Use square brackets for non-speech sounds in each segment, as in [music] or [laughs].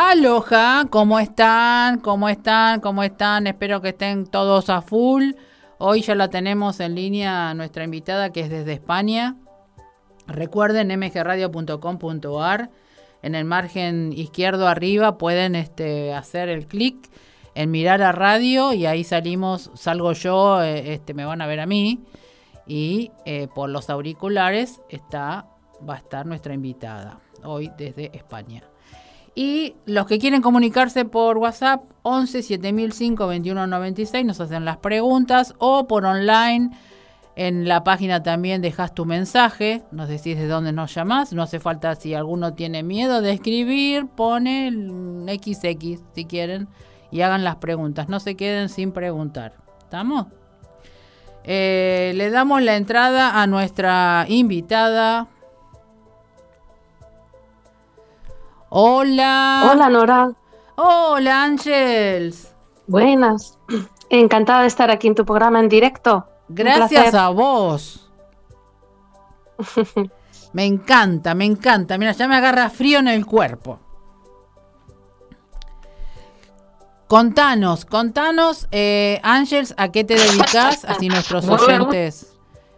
Aloha, ¿cómo están? ¿Cómo están? ¿Cómo están? Espero que estén todos a full. Hoy ya la tenemos en línea nuestra invitada que es desde España. Recuerden mgradio.com.ar. En el margen izquierdo arriba pueden este, hacer el clic en mirar a radio y ahí salimos, salgo yo, eh, este, me van a ver a mí y eh, por los auriculares está, va a estar nuestra invitada hoy desde España. Y los que quieren comunicarse por WhatsApp, 11 7005 2196, nos hacen las preguntas o por online. En la página también dejas tu mensaje, nos decís de dónde nos llamás. No hace falta, si alguno tiene miedo de escribir, pone XX si quieren y hagan las preguntas. No se queden sin preguntar. ¿Estamos? Eh, le damos la entrada a nuestra invitada. Hola. Hola, Nora. Hola, Ángels. Buenas. Encantada de estar aquí en tu programa en directo. Gracias a vos. [laughs] me encanta, me encanta. Mira, ya me agarra frío en el cuerpo. Contanos, contanos, eh, Ángels, ¿a qué te dedicas? Así nuestros [laughs] oyentes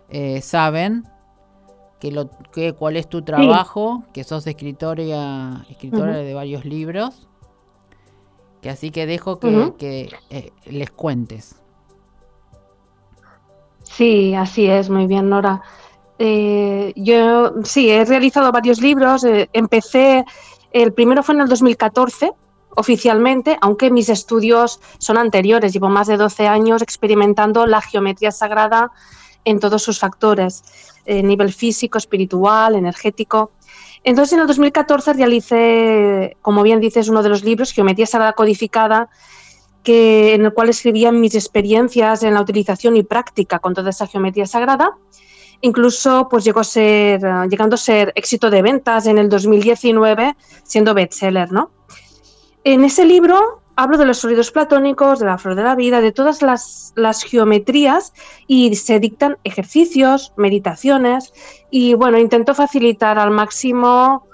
eh, saben que lo, que, cuál es tu trabajo, que sos escritora, escritora de varios libros. Que así que dejo que, eh, les cuentes. Sí, así es, muy bien, Nora. yo sí, he realizado varios libros. empecé, el primero fue en el 2014 oficialmente, aunque mis estudios son anteriores. Llevo más de 12 años experimentando la geometría sagrada en todos sus factores, eh, nivel físico, espiritual, energético. Entonces, en el 2014 realicé, como bien dices, uno de los libros, Geometría Sagrada Codificada, que, en el cual escribía mis experiencias en la utilización y práctica con toda esa geometría sagrada. Incluso pues llegó a ser, llegando a ser éxito de ventas en el 2019, siendo bestseller, ¿no? En ese libro hablo de los sólidos platónicos, de la flor de la vida, de todas las, geometrías y se dictan ejercicios, meditaciones y bueno, intento facilitar al máximo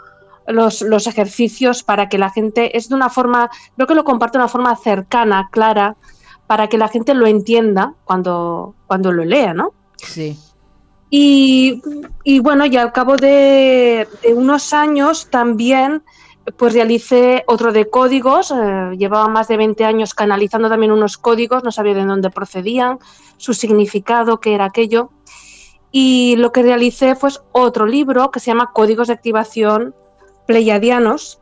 los, ejercicios para que la gente, es de una forma, creo que lo comparto de una forma cercana, clara, para que la gente lo entienda cuando, cuando lo lea, ¿no? Sí. Y, bueno, y al cabo de, de unos años también pues realicé otro de códigos, eh, llevaba más de 20 años canalizando también unos códigos, no sabía de dónde procedían, su significado, qué era aquello. Y lo que realicé fue otro libro que se llama Códigos de Activación Pleiadianos,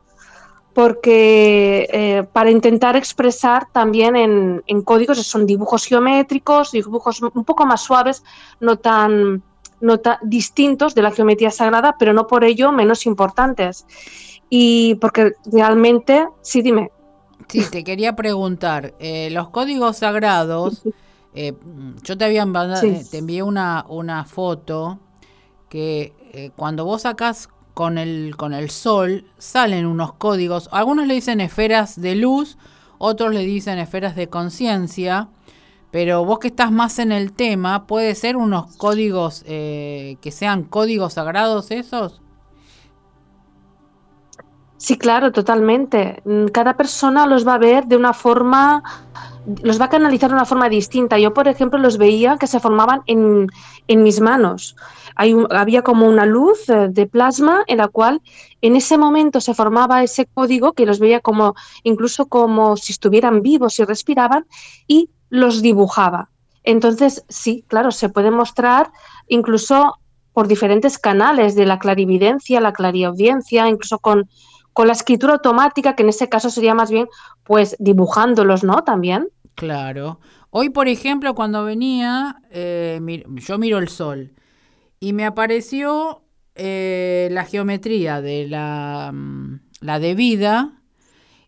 porque eh, para intentar expresar también en, en, códigos, son dibujos geométricos, dibujos un poco más suaves, no tan, no tan distintos de la geometría sagrada, pero no por ello menos importantes. Y porque realmente, sí, dime. Sí, te quería preguntar, eh, los códigos sagrados, [laughs] eh, yo te había eh, te envié una, una foto que cuando vos sacás con el, con el sol, salen unos códigos, algunos le dicen esferas de luz, otros le dicen esferas de conciencia, pero vos que estás más en el tema, ¿puede ser unos códigos que sean códigos sagrados esos? Sí, claro, totalmente. Mm, cada persona los va a ver de una forma, los va a canalizar de una forma distinta. Yo, por ejemplo, los veía que se formaban en, mis manos. Hay había como una luz eh, de plasma en la cual en ese momento se formaba ese código que los veía como incluso como si estuvieran vivos y respiraban y los dibujaba. Entonces, sí, claro, se puede mostrar incluso por diferentes canales de la clarividencia, la clariaudiencia, incluso con con la escritura automática, que en ese caso sería más bien, pues dibujándolos, ¿no? También. Claro. Hoy, por ejemplo, cuando venía, eh, yo miro el sol y me apareció eh, la geometría de la, mm, la de vida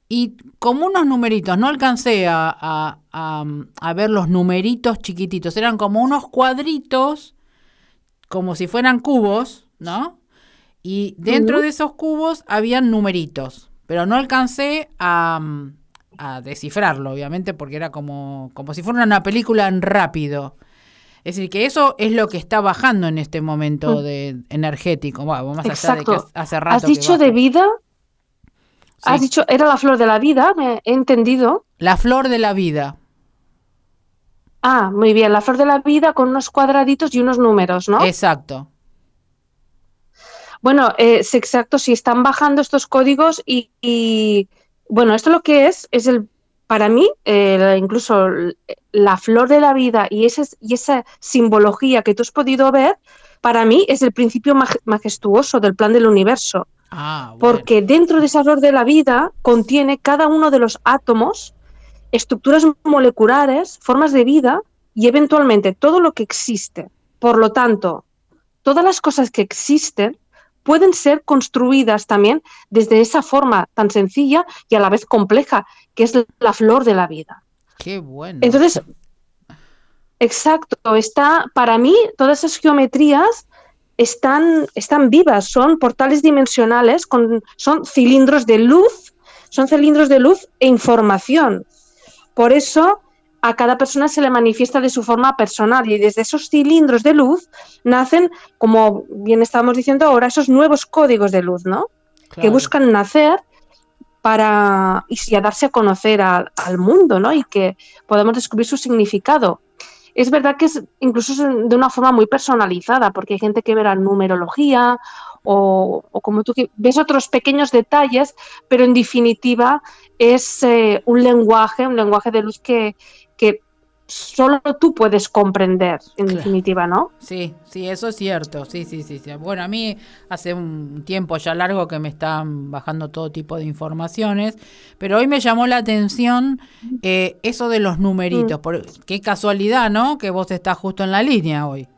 y como unos numeritos, no alcancé a, a, ver los numeritos chiquititos, eran como unos cuadritos, como si fueran cubos, ¿no? Y dentro de esos cubos habían numeritos, pero no alcancé a, descifrarlo, obviamente, porque era como, como si fuera una película en rápido. Es decir, que eso es lo que está bajando en este momento mm. de energético. más allá de que hace rato. ¿Has dicho de vida? Has dicho, era la flor de la vida, me he entendido. La flor de la vida. Ah, muy bien, la flor de la vida con unos cuadraditos y unos números, ¿no? Exacto. Bueno, eh, es exacto, si están bajando estos códigos y, bueno, esto lo que es, es el, para mí, eh, incluso la flor de la vida y, ese, y esa simbología que tú has podido ver, para mí es el principio majestuoso del plan del universo. Ah, Porque dentro de esa flor de la vida contiene cada uno de los átomos, estructuras moleculares, formas de vida y eventualmente todo lo que existe. Por lo tanto, todas las cosas que existen pueden ser construidas también desde esa forma tan sencilla y a la vez compleja, que es la flor de la vida. Qué bueno. Entonces, exacto, está, para mí, todas esas geometrías están, están vivas, son portales dimensionales, con, son cilindros de luz, son cilindros de luz e información. Por eso a cada persona se le manifiesta de su forma personal y desde esos cilindros de luz nacen, como bien estábamos diciendo ahora, esos nuevos códigos de luz, ¿no? Que buscan nacer para y a darse a conocer al mundo, ¿no? Y que podamos descubrir su significado. Es verdad que es incluso de una forma muy personalizada, porque hay gente que verá numerología o, como tú ves otros pequeños detalles, pero en definitiva es eh, un lenguaje, un lenguaje de luz que solo tú puedes comprender, en definitiva, ¿no? Sí, sí, eso es cierto, sí, sí, sí, sí. Bueno, a mí hace un tiempo ya largo que me están bajando todo tipo de informaciones, pero hoy me llamó la atención eh, eso de los numeritos, mm. qué casualidad, ¿no? Que vos estás justo en la línea hoy.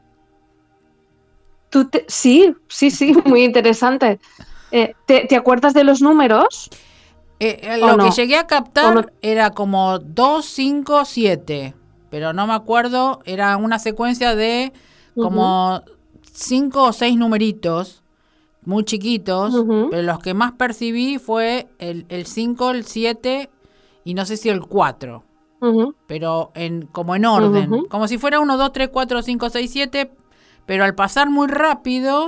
¿Tú sí, sí, sí, [laughs] muy interesante. Eh, ¿te, acuerdas de los números? Eh, lo que llegué a captar era como 2, 5, 7 pero no me acuerdo, era una secuencia de como cinco o seis numeritos muy chiquitos, pero los que más percibí fue el 5, el 7 y no sé si el 4. Pero en, como en orden, como si fuera 1, 2, 3, 4, 5, 6, 7, pero al pasar muy rápido,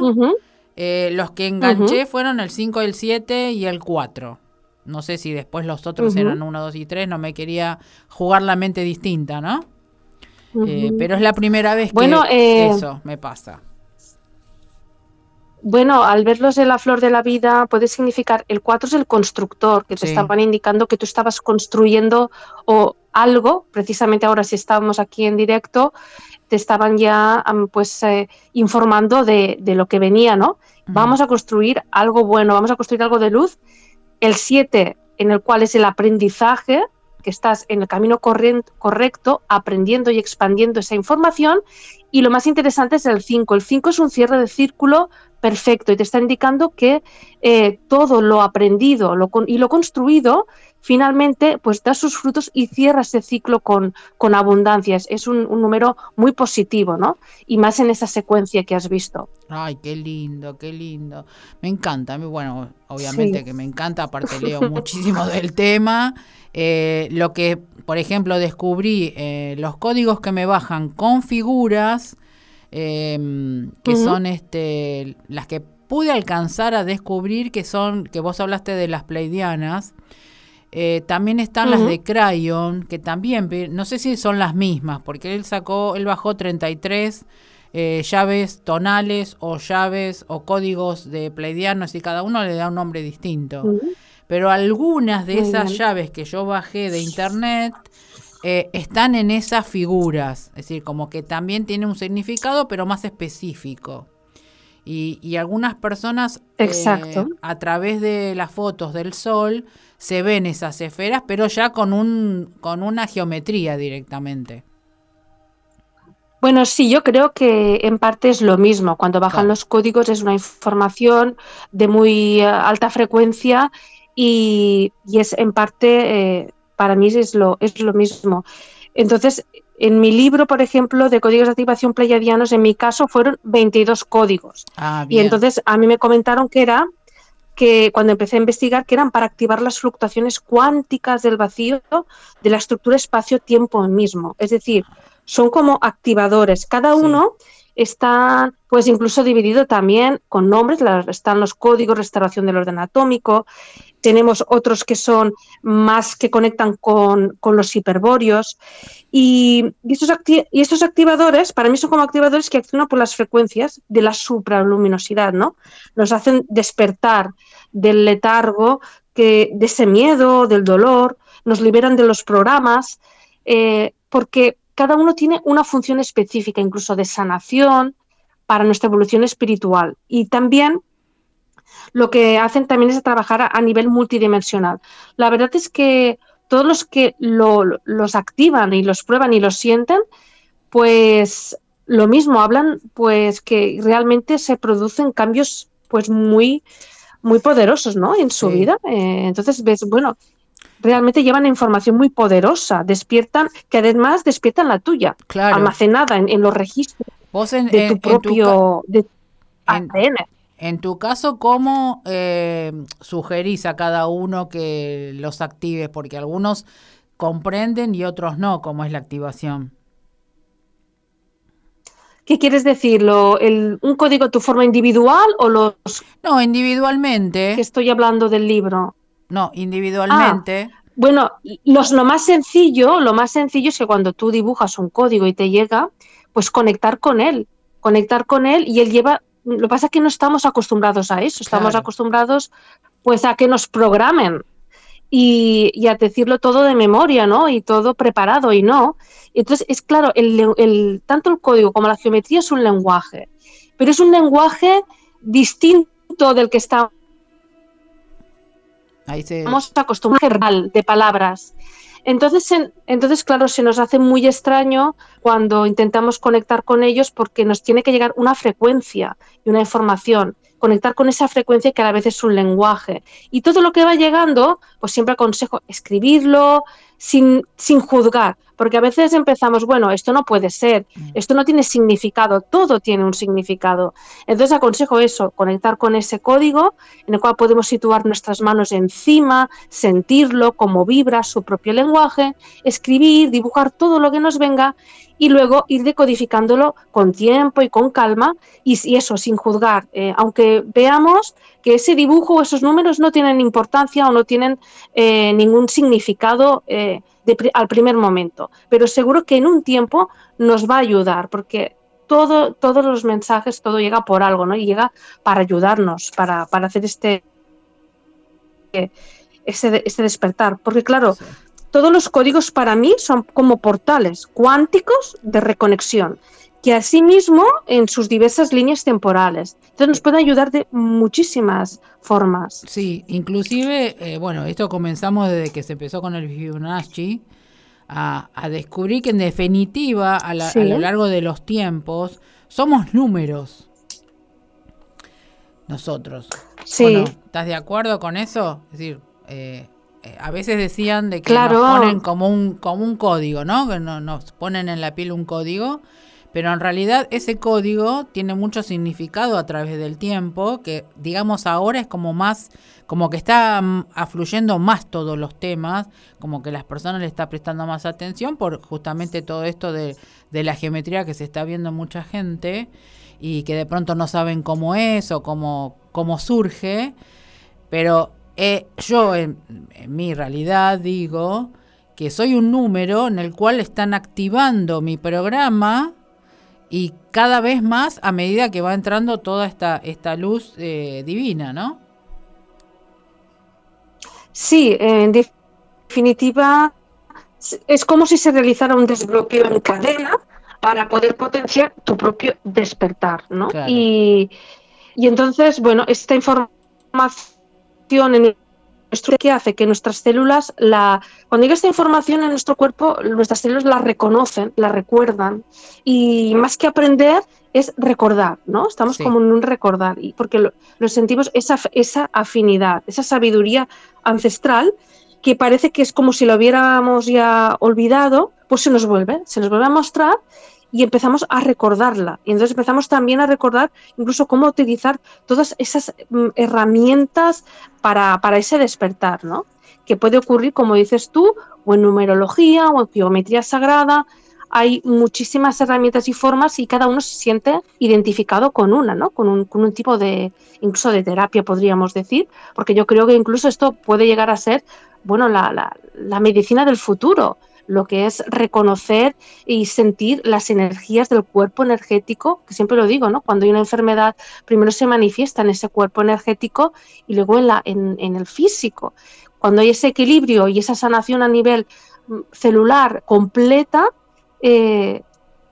eh, los que enganché fueron el 5, el 7 y el 4. No sé si después los otros eran 1, 2 y 3, no me quería jugar la mente distinta, ¿no? Eh, pero es la primera vez que eh, eso me pasa. Bueno, al verlos en la flor de la vida puede significar, el 4 es el constructor, que te estaban indicando que tú estabas construyendo o algo, precisamente ahora si estábamos aquí en directo, te estaban ya pues eh, informando de, de, lo que venía, ¿no? Vamos a construir algo bueno, vamos a construir algo de luz. El 7, en el cual es el aprendizaje, que estás en el camino correcto, aprendiendo y expandiendo esa información. Y lo más interesante es el 5. El 5 es un cierre de círculo perfecto y te está indicando que eh, todo lo aprendido y lo construido finalmente pues da sus frutos y cierra ese ciclo con, con abundancias. Es un, número muy positivo, ¿no? Y más en esa secuencia que has visto. Ay, qué lindo, qué lindo. Me encanta, bueno, obviamente que me encanta, aparte [laughs] leo muchísimo del tema. Eh, lo que, por ejemplo, descubrí, eh, los códigos que me bajan con figuras, em, que son este, las que pude alcanzar a descubrir, que son, que vos hablaste de las pleidianas, eh, también están las de Crayon, que también, no sé si son las mismas, porque él sacó, él bajó 33 llaves tonales o llaves o códigos de pleidianos y cada uno le da un nombre distinto. Pero algunas de esas llaves que yo bajé de internet eh, están en esas figuras, es decir, como que también tiene un significado, pero más específico. Y, algunas personas eh, a través de las fotos del sol se ven esas esferas, pero ya con, un, con una geometría directamente. Bueno, sí, yo creo que en parte es lo mismo. Cuando bajan los códigos es una información de muy eh, alta frecuencia y, es en parte, eh, para mí es lo, es lo mismo. Entonces, en mi libro, por ejemplo, de códigos de activación pleiadianos, en mi caso fueron 22 códigos. Ah, y entonces a mí me comentaron que era que cuando empecé a investigar que eran para activar las fluctuaciones cuánticas del vacío de la estructura espacio-tiempo mismo. Es decir, son como activadores. Cada uno está pues incluso dividido también con nombres, están los códigos, restauración del orden atómico, tenemos otros que son más que conectan con, los hiperbóreos. Y, estos y, estos activadores para mí son como activadores que accionan por las frecuencias de la supraluminosidad, ¿no? Nos hacen despertar del letargo, que, de ese miedo, del dolor, nos liberan de los programas, eh, porque cada uno tiene una función específica, incluso de sanación para nuestra evolución espiritual. Y también lo que hacen también es trabajar a, nivel multidimensional. La verdad es que todos los que los activan y los prueban y los sienten, pues lo mismo, hablan pues que realmente se producen cambios pues muy, muy poderosos, ¿no? En su vida. Eh, entonces ves, bueno, realmente llevan información muy poderosa, despiertan, que además despiertan la tuya, almacenada en, los registros de tu propio ADN. En tu caso, ¿cómo eh, sugerís a cada uno que los active? Porque algunos comprenden y otros no, cómo es la activación. ¿Qué quieres decirlo? ¿Un código tu forma individual o los...? No, individualmente. Que estoy hablando del libro. No, individualmente. Ah, bueno, los, lo más sencillo, lo más sencillo es que cuando tú dibujas un código y te llega, pues conectar con él, conectar con él y él lleva lo que pasa es que no estamos acostumbrados a eso, estamos acostumbrados pues a que nos programen y, a decirlo todo de memoria, ¿no? Y todo preparado y no. Entonces, es claro, el, tanto el código como la geometría es un lenguaje, pero es un lenguaje distinto del que estamos acostumbrados de palabras. Entonces, entonces, claro, se nos hace muy extraño cuando intentamos conectar con ellos porque nos tiene que llegar una frecuencia y una información conectar con esa frecuencia que a la vez es un lenguaje. Y todo lo que va llegando, pues siempre aconsejo escribirlo sin, sin juzgar, porque a veces empezamos, bueno, esto no puede ser, mm. esto no tiene significado, todo tiene un significado. Entonces aconsejo eso, conectar con ese código en el cual podemos situar nuestras manos encima, sentirlo, cómo vibra su propio lenguaje, escribir, dibujar todo lo que nos venga y luego ir decodificándolo con tiempo y con calma y, eso, sin juzgar, eh, aunque veamos que ese dibujo o esos números no tienen importancia o no tienen eh, ningún significado eh, al primer momento, pero seguro que en un tiempo nos va a ayudar porque todo, todos los mensajes, todo llega por algo, ¿no? Y llega para ayudarnos, para, hacer este, este, este despertar. Porque claro, todos los códigos para mí son como portales cuánticos de reconexión, que asimismo en sus diversas líneas temporales. Entonces nos puede ayudar de muchísimas formas. Sí, inclusive, eh, bueno, esto comenzamos desde que se empezó con el Fibonacci, a, descubrir que en definitiva, a, lo largo de los tiempos, somos números. Nosotros. Sí. ¿Estás de acuerdo con eso? Es decir, eh, eh, a veces decían de que nos ponen como un, como un código, ¿no? Que nos ponen en la piel un código, pero en realidad ese código tiene mucho significado a través del tiempo, que digamos ahora es como más, como que está mm, afluyendo más todos los temas, como que las personas le están prestando más atención por justamente todo esto de, de la geometría que se está viendo mucha gente y que de pronto no saben cómo es o cómo, cómo surge, pero eh, yo en, mi realidad digo que soy un número en el cual están activando mi programa y cada vez más a medida que va entrando toda esta, esta luz eh, divina, ¿no? Sí, en definitiva es como si se realizara un desbloqueo en cadena para poder potenciar tu propio despertar, ¿no? Y, y entonces, bueno, esta información en nuestro que hace que nuestras células, la, cuando llega esta información en nuestro cuerpo, nuestras células la reconocen, la recuerdan. Y más que aprender, es recordar, ¿no? Estamos como en un recordar, y porque lo, sentimos esa, esa afinidad, esa sabiduría ancestral que parece que es como si lo hubiéramos ya olvidado, pues se nos vuelve, se nos vuelve a mostrar y empezamos a recordarla. Y entonces empezamos también a recordar incluso cómo utilizar todas esas mm, herramientas para, ese despertar, ¿no? Que puede ocurrir, como dices tú, o en numerología o en geometría sagrada. hay muchísimas herramientas y formas y cada uno se siente identificado con una, ¿no? Con un, con un tipo de, incluso de terapia, podríamos decir, porque yo creo que incluso esto puede llegar a ser, bueno, la, la, la medicina del futuro, lo que es reconocer y sentir las energías del cuerpo energético, que siempre lo digo, ¿no? Cuando hay una enfermedad, primero se manifiesta en ese cuerpo energético y luego en, la, en, el físico. Cuando hay ese equilibrio y esa sanación a nivel mm, celular completa, eh,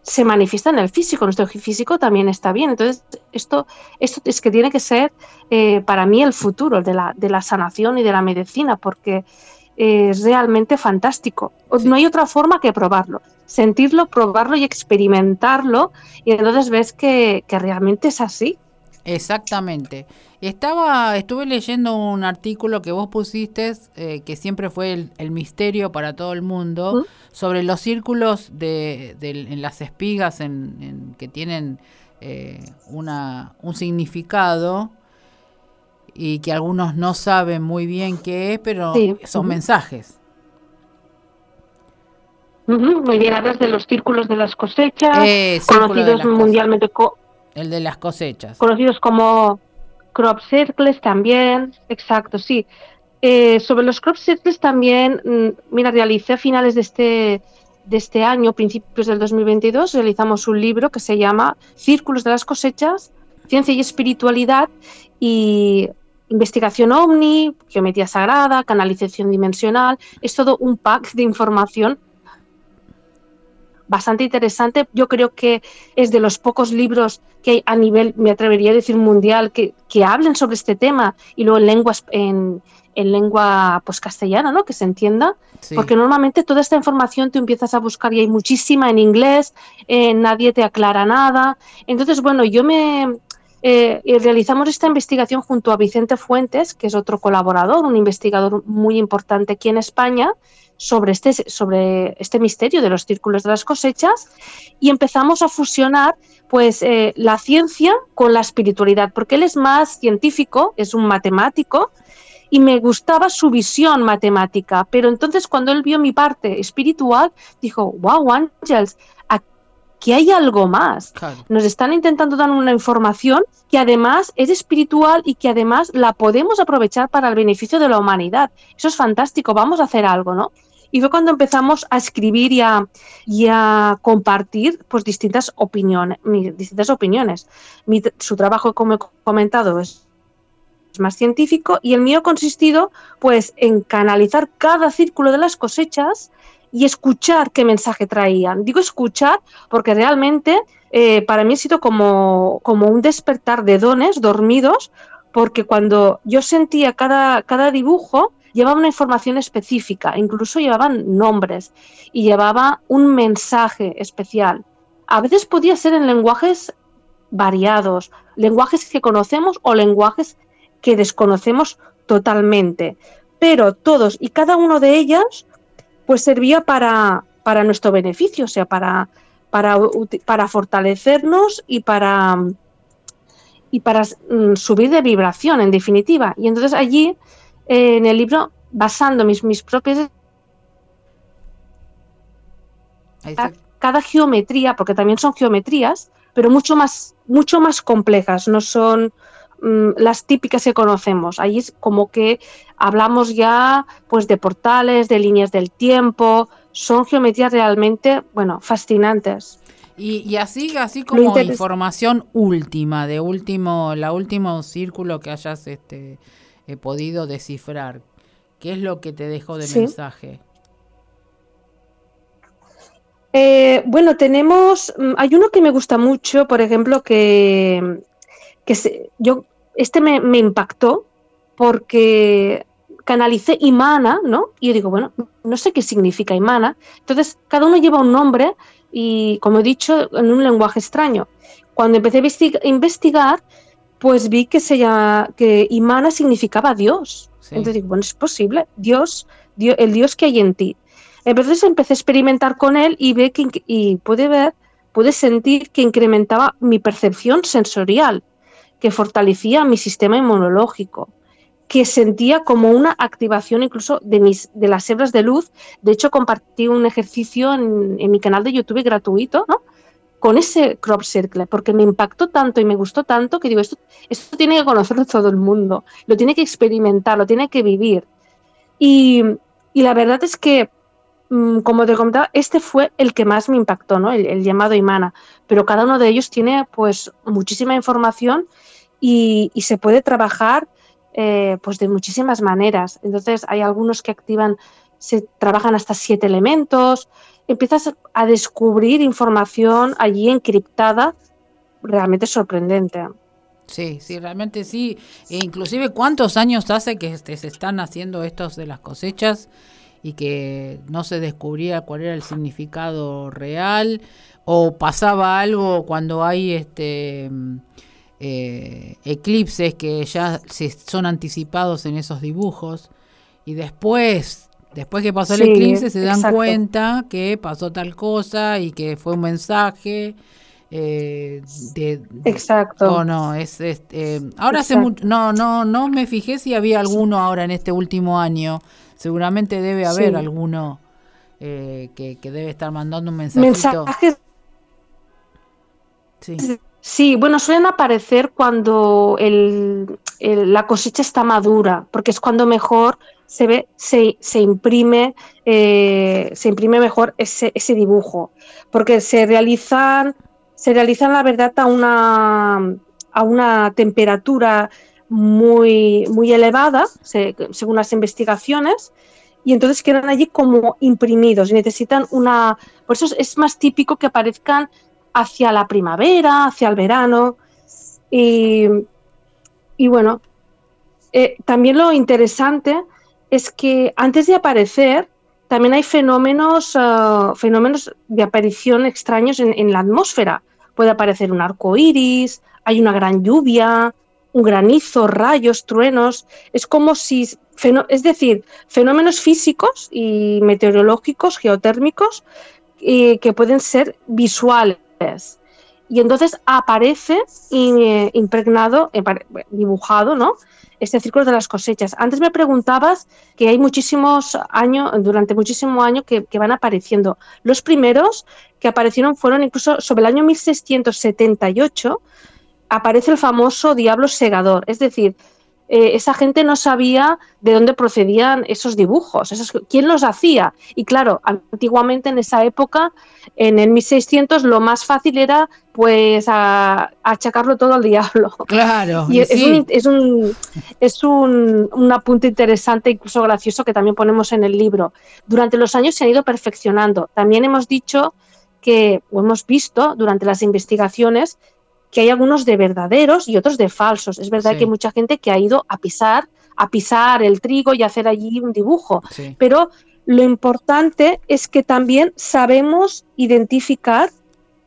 se manifiesta en el físico, nuestro físico también está bien. Entonces, esto, esto es que tiene que ser eh, para mí el futuro de la, de la sanación y de la medicina, porque es realmente fantástico. No hay otra forma que probarlo, sentirlo, probarlo y experimentarlo, y entonces ves que, que realmente es así. Exactamente. Estaba, estuve leyendo un artículo que vos pusiste, eh, que siempre fue el, misterio para todo el mundo, sobre los círculos de, en las espigas en, que tienen eh, una, un significado y que algunos no saben muy bien qué es, pero son mensajes. Muy bien, hablas de los círculos de las cosechas, eh, conocidos mundialmente. el de las cosechas. Conocidos como crop circles también, exacto, sí. Eh, sobre los crop circles también, mm, mira, realicé a finales de este, de este año, principios del 2022, realizamos un libro que se llama Círculos de las cosechas, Ciencia y Espiritualidad y investigación ovni, geometría sagrada, canalización dimensional. Es todo un pack de información bastante interesante. Yo creo que es de los pocos libros que hay a nivel, me atrevería a decir, mundial, que, que hablen sobre este tema y luego en lenguas, en, en lengua pues castellana, ¿no? Que se entienda, porque normalmente toda esta información tú empiezas a buscar y hay muchísima en inglés, eh, nadie te aclara nada. Entonces, bueno, yo me eh, realizamos esta investigación junto a Vicente Fuentes, que es otro colaborador, un investigador muy importante aquí en España, sobre este, sobre este misterio de los círculos de las cosechas y empezamos a fusionar pues eh, la ciencia con la espiritualidad, porque él es más científico, es un matemático y me gustaba su visión matemática, pero entonces cuando él vio mi parte espiritual, dijo, wow, Ángels, aquí hay algo más. Nos están intentando dar una información que además es espiritual y que además la podemos aprovechar para el beneficio de la humanidad. Eso es fantástico, vamos a hacer algo, ¿no? Y fue cuando empezamos a escribir y a, compartir pues, distintas opiniones. Distintas opiniones. su trabajo, como he comentado, es más científico y el mío ha consistido pues, en canalizar cada círculo de las cosechas y escuchar qué mensaje traían. Digo escuchar porque realmente eh, para mí ha sido como, como un despertar de dones dormidos, porque cuando yo sentía cada, cada dibujo, llevaba una información específica, incluso llevaban nombres y llevaba un mensaje especial. A veces podía ser en lenguajes variados, lenguajes que conocemos o lenguajes que desconocemos totalmente, pero todos y cada uno de ellos pues servía para, para nuestro beneficio, o sea, para, para, para fortalecernos y para, y para mm, subir de vibración, en definitiva. Y entonces allí en el libro basando mis, mis propias cada geometría, porque también son geometrías, pero mucho más, mucho más complejas, no son mm, las típicas que conocemos. Ahí es como que hablamos ya pues de portales, de líneas del tiempo, son geometrías realmente, bueno, fascinantes. Y, así, así como información última, de último, la último círculo que hayas este, he podido descifrar? ¿Qué es lo que te dejó de mensaje? Eh, bueno, tenemos, mm, hay uno que me gusta mucho, por ejemplo, que, que yo, este me, impactó porque canalicé Imana, ¿no? Y yo digo, bueno, no sé qué significa Imana. Entonces, cada uno lleva un nombre y, como he dicho, en un lenguaje extraño. Cuando empecé a investigar, pues vi que, se llama, que Imana significaba Dios. Entonces digo, bueno, es posible, Dios, Dios, el Dios que hay en ti. Entonces empecé a experimentar con él y, ve que, y puede ver, pude sentir que incrementaba mi percepción sensorial, que fortalecía mi sistema inmunológico, que sentía como una activación incluso de, mis, de las hebras de luz. De hecho, compartí un ejercicio en, en mi canal de YouTube gratuito, ¿no? con ese crop circle, porque me impactó tanto y me gustó tanto que digo, esto, esto tiene que conocerlo todo el mundo, lo tiene que experimentar, lo tiene que vivir. Y, y la verdad es que, mm, como te comentaba, este fue el que más me impactó, ¿no? El, llamado Imana, pero cada uno de ellos tiene pues muchísima información y, y se puede trabajar eh, pues de muchísimas maneras. Entonces hay algunos que activan, se trabajan hasta siete elementos, empiezas a descubrir información allí encriptada realmente sorprendente. Sí, sí, realmente sí. E inclusive cuántos años hace que este, se están haciendo estos de las cosechas y que no se descubría cuál era el significado real o pasaba algo cuando hay este eh, eclipses que ya se son anticipados en esos dibujos y después Después que pasó el eclipse se dan cuenta que pasó tal cosa y que fue un mensaje. Eh, de, exacto. Oh, no, es, eh, ahora hace mucho, no, no, no me fijé si había alguno ahora en este último año. Seguramente debe haber alguno eh, que, debe estar mandando un mensajito. Mensajes. Sí. Sí, bueno, suelen aparecer cuando la cosecha está madura, porque es cuando mejor se ve, se, se imprime, eh, se imprime mejor ese, ese, dibujo, porque se realizan, se realizan la verdad a una, a una temperatura muy, muy elevada, según las investigaciones, y entonces quedan allí como imprimidos. Necesitan una. Por eso es más típico que aparezcan hacia la primavera, hacia el verano. Y, y bueno, eh, también lo interesante es que antes de aparecer, también hay fenómenos, uh, fenómenos de aparición extraños en, la atmósfera. Puede aparecer un arco iris, hay una gran lluvia, un granizo, rayos, truenos. Es como si, es decir, fenómenos físicos y meteorológicos, geotérmicos, que pueden ser visuales. Y entonces aparece eh, impregnado, eh, dibujado, ¿no? este círculo de las cosechas. Antes me preguntabas que hay muchísimos años, durante muchísimos años que, que, van apareciendo. Los primeros que aparecieron fueron incluso sobre el año 1678, aparece el famoso diablo segador, es decir, eh, esa gente no sabía de dónde procedían esos dibujos, esos, quién los hacía. Y claro, antiguamente en esa época, en el 1600, lo más fácil era pues achacarlo todo al diablo. Claro. [laughs] Y es, un, es, un, es un, un, apunte interesante, incluso gracioso, que también ponemos en el libro. Durante los años se han ido perfeccionando. También hemos dicho que, o hemos visto durante las investigaciones, que hay algunos de verdaderos y otros de falsos. Es verdad que hay mucha gente que ha ido a pisar, a pisar el trigo y hacer allí un dibujo, pero lo importante es que también sabemos identificar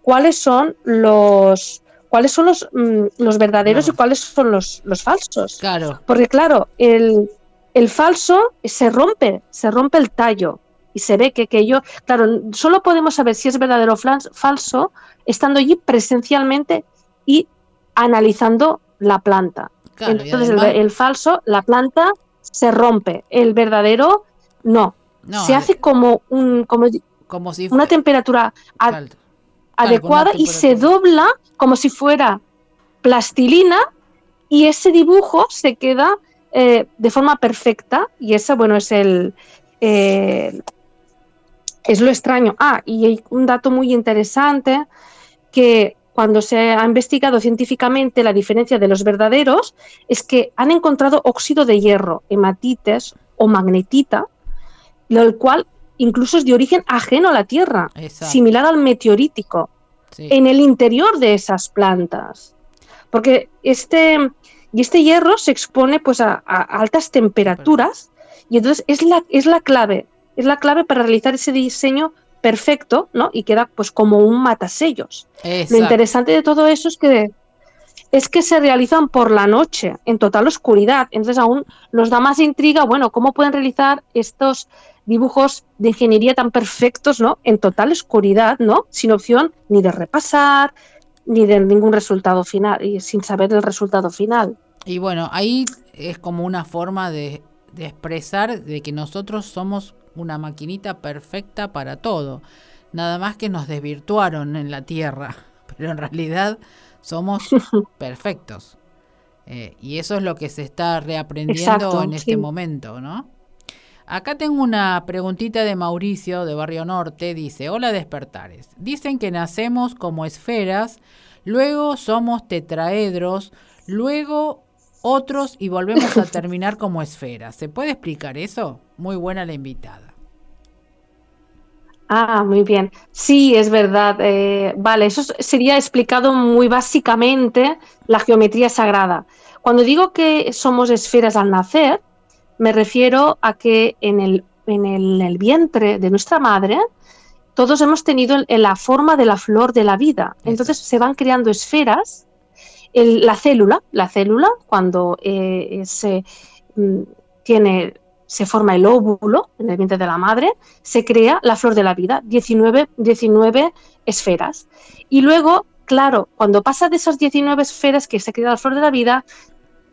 cuáles son los cuáles son los, mm, los verdaderos y cuáles son los, los falsos. Claro. Porque claro, el, el falso se rompe, se rompe el tallo y se ve que, que yo, claro, solo podemos saber si es verdadero o falso estando allí presencialmente y analizando la planta. Entonces el, falso, la planta se rompe, el verdadero no. se hace como un como, como si una temperatura adecuada y se dobla como si fuera plastilina y ese dibujo se queda eh, de forma perfecta y eso bueno es el eh, es lo extraño. Ah, y hay un dato muy interesante que cuando se ha investigado científicamente la diferencia de los verdaderos, es que han encontrado óxido de hierro, hematites o magnetita, lo cual incluso es de origen ajeno a la Tierra, similar al meteorítico, en el interior de esas plantas. Porque este, y este hierro se expone pues, a, altas temperaturas. y entonces es la, es la clave, es la clave para realizar ese diseño perfecto, ¿no? Y queda pues como un matasellos. Lo interesante de todo eso es que es que se realizan por la noche, en total oscuridad. Entonces aún nos da más intriga, bueno, ¿cómo pueden realizar estos dibujos de ingeniería tan perfectos, ¿no? En total oscuridad, ¿no? Sin opción ni de repasar, ni de ningún resultado final, y sin saber el resultado final. Y bueno, ahí es como una forma de, de expresar de que nosotros somos una maquinita perfecta para todo. Nada más que nos desvirtuaron en la Tierra, [laughs] pero en realidad somos [laughs] perfectos. Eh, y eso es lo que se está reaprendiendo en este momento, ¿no? Acá tengo una preguntita de Mauricio de Barrio Norte. Dice, hola despertares. Dicen que nacemos como esferas, luego somos tetraedros, luego otros y volvemos a [laughs] terminar como esferas. ¿Se puede explicar eso? Muy buena la invitada. Ah, muy bien. Sí, es verdad. Eh, vale, eso sería explicado muy básicamente la geometría sagrada. Cuando digo que somos esferas al nacer, me refiero a que en el, en el, vientre de nuestra madre todos hemos tenido la forma de la flor de la vida. Entonces se van creando esferas. la célula, la célula, cuando eh, se mm, tiene se forma el óvulo en el vientre de la madre, se crea la flor de la vida, 19, 19 esferas. Y luego, claro, cuando pasa de esas 19 esferas que se crea la flor de la vida,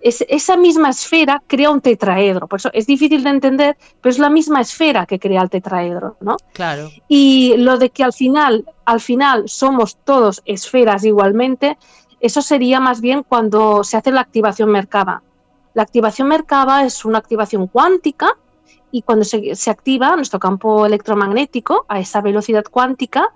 es, esa misma esfera crea un tetraedro. Por eso es difícil de entender, pero es la misma esfera que crea el tetraedro, ¿no? Claro. Y lo de que al final, al final somos todos esferas igualmente, eso sería más bien cuando se hace la activación Merkaba. La activación Merkaba es una activación cuántica y cuando se, activa nuestro campo electromagnético a esa velocidad cuántica,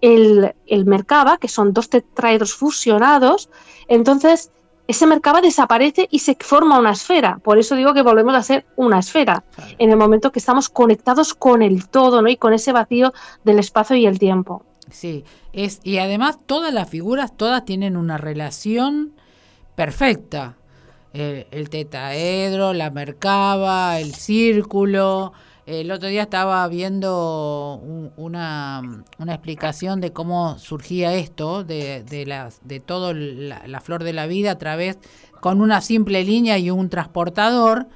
el, el Merkaba, que son dos tetraedros fusionados, entonces ese Merkaba desaparece y se forma una esfera. Por eso digo que volvemos a ser una esfera, en el momento que estamos conectados con el todo ¿no? y con ese vacío del espacio y el tiempo. Sí, es, y además todas las figuras, todas tienen una relación perfecta el, tetaedro, la mercaba, el círculo. El otro día estaba viendo una, una, explicación de cómo surgía esto, de, de, de todo la, flor de la vida a través, con una simple línea y un transportador,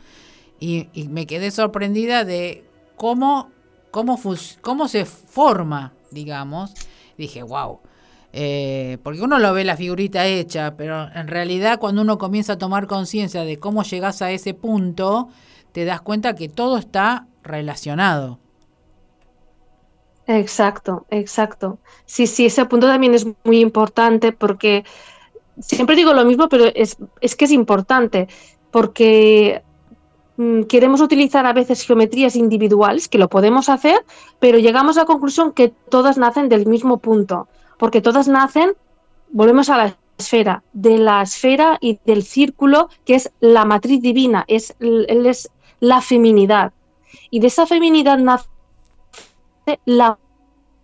y, y me quedé sorprendida de cómo, cómo, cómo se forma, digamos. Dije, wow, eh, porque uno lo ve la figurita hecha, pero en realidad cuando uno comienza a tomar conciencia de cómo llegas a ese punto, te das cuenta que todo está relacionado. Exacto, exacto. Sí, sí, ese punto también es muy importante porque siempre digo lo mismo, pero es, es que es importante porque mm, queremos utilizar a veces geometrías individuales, que lo podemos hacer, pero llegamos a la conclusión que todas nacen del mismo punto porque todas nacen, volvemos a la esfera, de la esfera y del círculo que es la matriz divina, es, es la feminidad. Y de esa feminidad nace la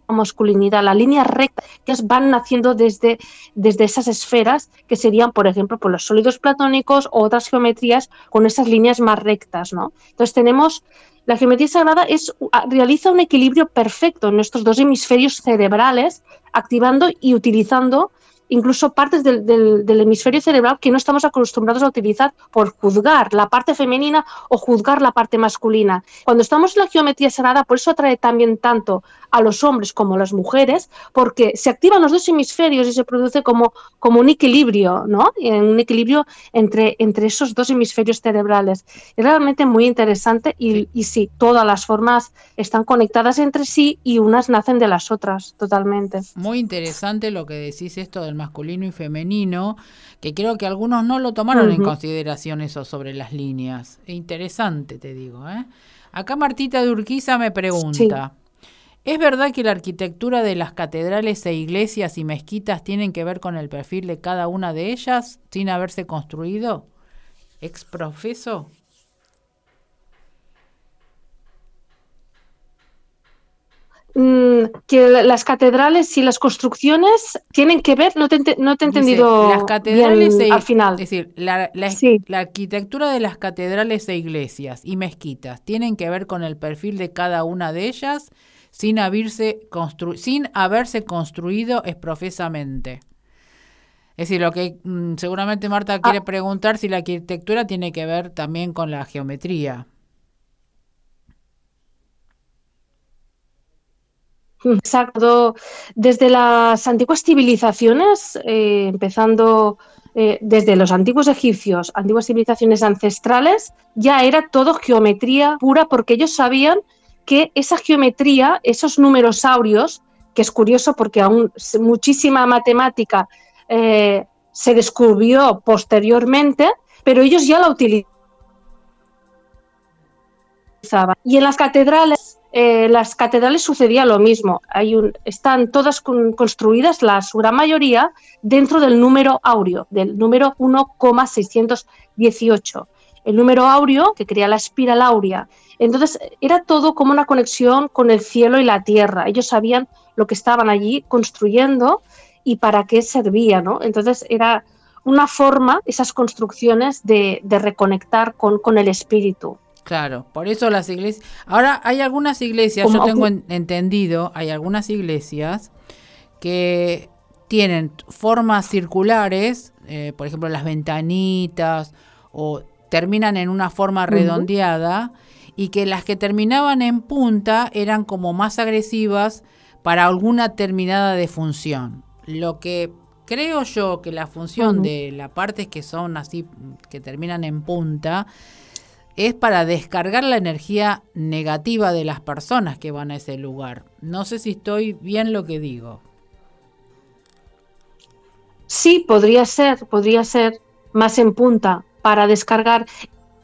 masculinidad, la línea recta que van naciendo desde, desde esas esferas que serían, por ejemplo, por los sólidos platónicos o otras geometrías con esas líneas más rectas, ¿no? Entonces tenemos la geometría sagrada es, realiza un equilibrio perfecto en nuestros dos hemisferios cerebrales, activando y utilizando incluso partes del, hemisferio cerebral que no estamos acostumbrados a utilizar por juzgar la parte femenina o juzgar la parte masculina. Cuando estamos en la geometría sagrada, por eso atrae también tanto a los hombres como a las mujeres, porque se activan los dos hemisferios y se produce como, como un equilibrio, ¿no? Un equilibrio entre, entre esos dos hemisferios cerebrales. Es realmente muy interesante y, y sí, todas las formas están conectadas entre sí y unas nacen de las otras, totalmente. Muy interesante lo que decís esto del masculino y femenino, que creo que algunos no lo tomaron en consideración eso sobre las líneas. Interesante, te digo. ¿eh? Acá Martita de Urquiza me pregunta. ¿Es verdad que la arquitectura de las catedrales e iglesias y mezquitas tienen que ver con el perfil de cada una de ellas sin haberse construido? ¿Exprofeso? Mm, que las catedrales y las construcciones tienen que ver, no te, no te he entendido las catedrales e al final. Es decir, la, la, arquitectura de las catedrales e iglesias y mezquitas tienen que ver con el perfil de cada una de ellas sin haberse, constru sin haberse construido exprofesamente. Es decir, lo que mm, seguramente Marta ah. quiere preguntar si la arquitectura tiene que ver también con la geometría. Exacto. Desde las antiguas civilizaciones, eh, empezando eh, desde los antiguos egipcios, antiguas civilizaciones ancestrales, ya era todo geometría pura porque ellos sabían que esa geometría, esos números áureos, que es curioso porque aún muchísima matemática eh, se descubrió posteriormente, pero ellos ya la utilizaban. Y en las catedrales, eh, las catedrales sucedía lo mismo. Hay un, están todas construidas, la gran mayoría, dentro del número áureo, del número 1,618. El número áureo, que crea la espiral áurea. Entonces, era todo como una conexión con el cielo y la tierra. Ellos sabían lo que estaban allí construyendo y para qué servía, ¿no? Entonces, era una forma, esas construcciones, de, reconectar con, con el espíritu. Claro, por eso las iglesias. Ahora hay algunas iglesias, yo tengo entendido, hay algunas iglesias que tienen formas circulares, eh, por ejemplo las ventanitas, o terminan en una forma redondeada, y que las que terminaban en punta eran como más agresivas para alguna determinada defunción. Lo que creo yo que la función de las partes que son así, que terminan en punta, es para descargar la energía negativa de las personas que van a ese lugar. No sé si estoy bien lo que digo. Sí, podría ser, podría ser más en punta para descargar.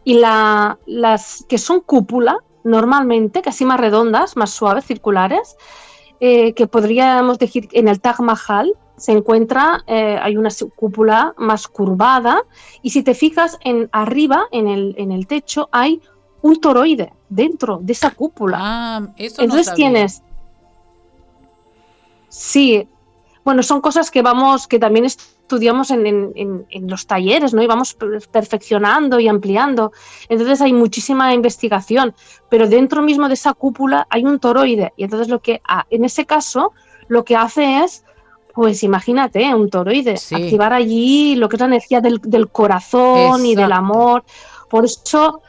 Y la, las que son cúpula, normalmente, casi más redondas, más suaves, circulares, eh, que podríamos decir en el Taj Mahal, se encuentra, eh, hay una cúpula más curvada y si te fijas en arriba, en el, en el techo, hay un toroide dentro de esa cúpula. Ah, eso Entonces tienes... Sí, bueno, son cosas que vamos, que también estudiamos en, en, los talleres, ¿no? Y vamos perfeccionando y ampliando. Entonces hay muchísima investigación, pero dentro mismo de esa cúpula hay un toroide. Y entonces lo que, en ese caso, lo que hace es pues imagínate, un toroide, activar allí lo que es la energía del, corazón y del amor. Por eso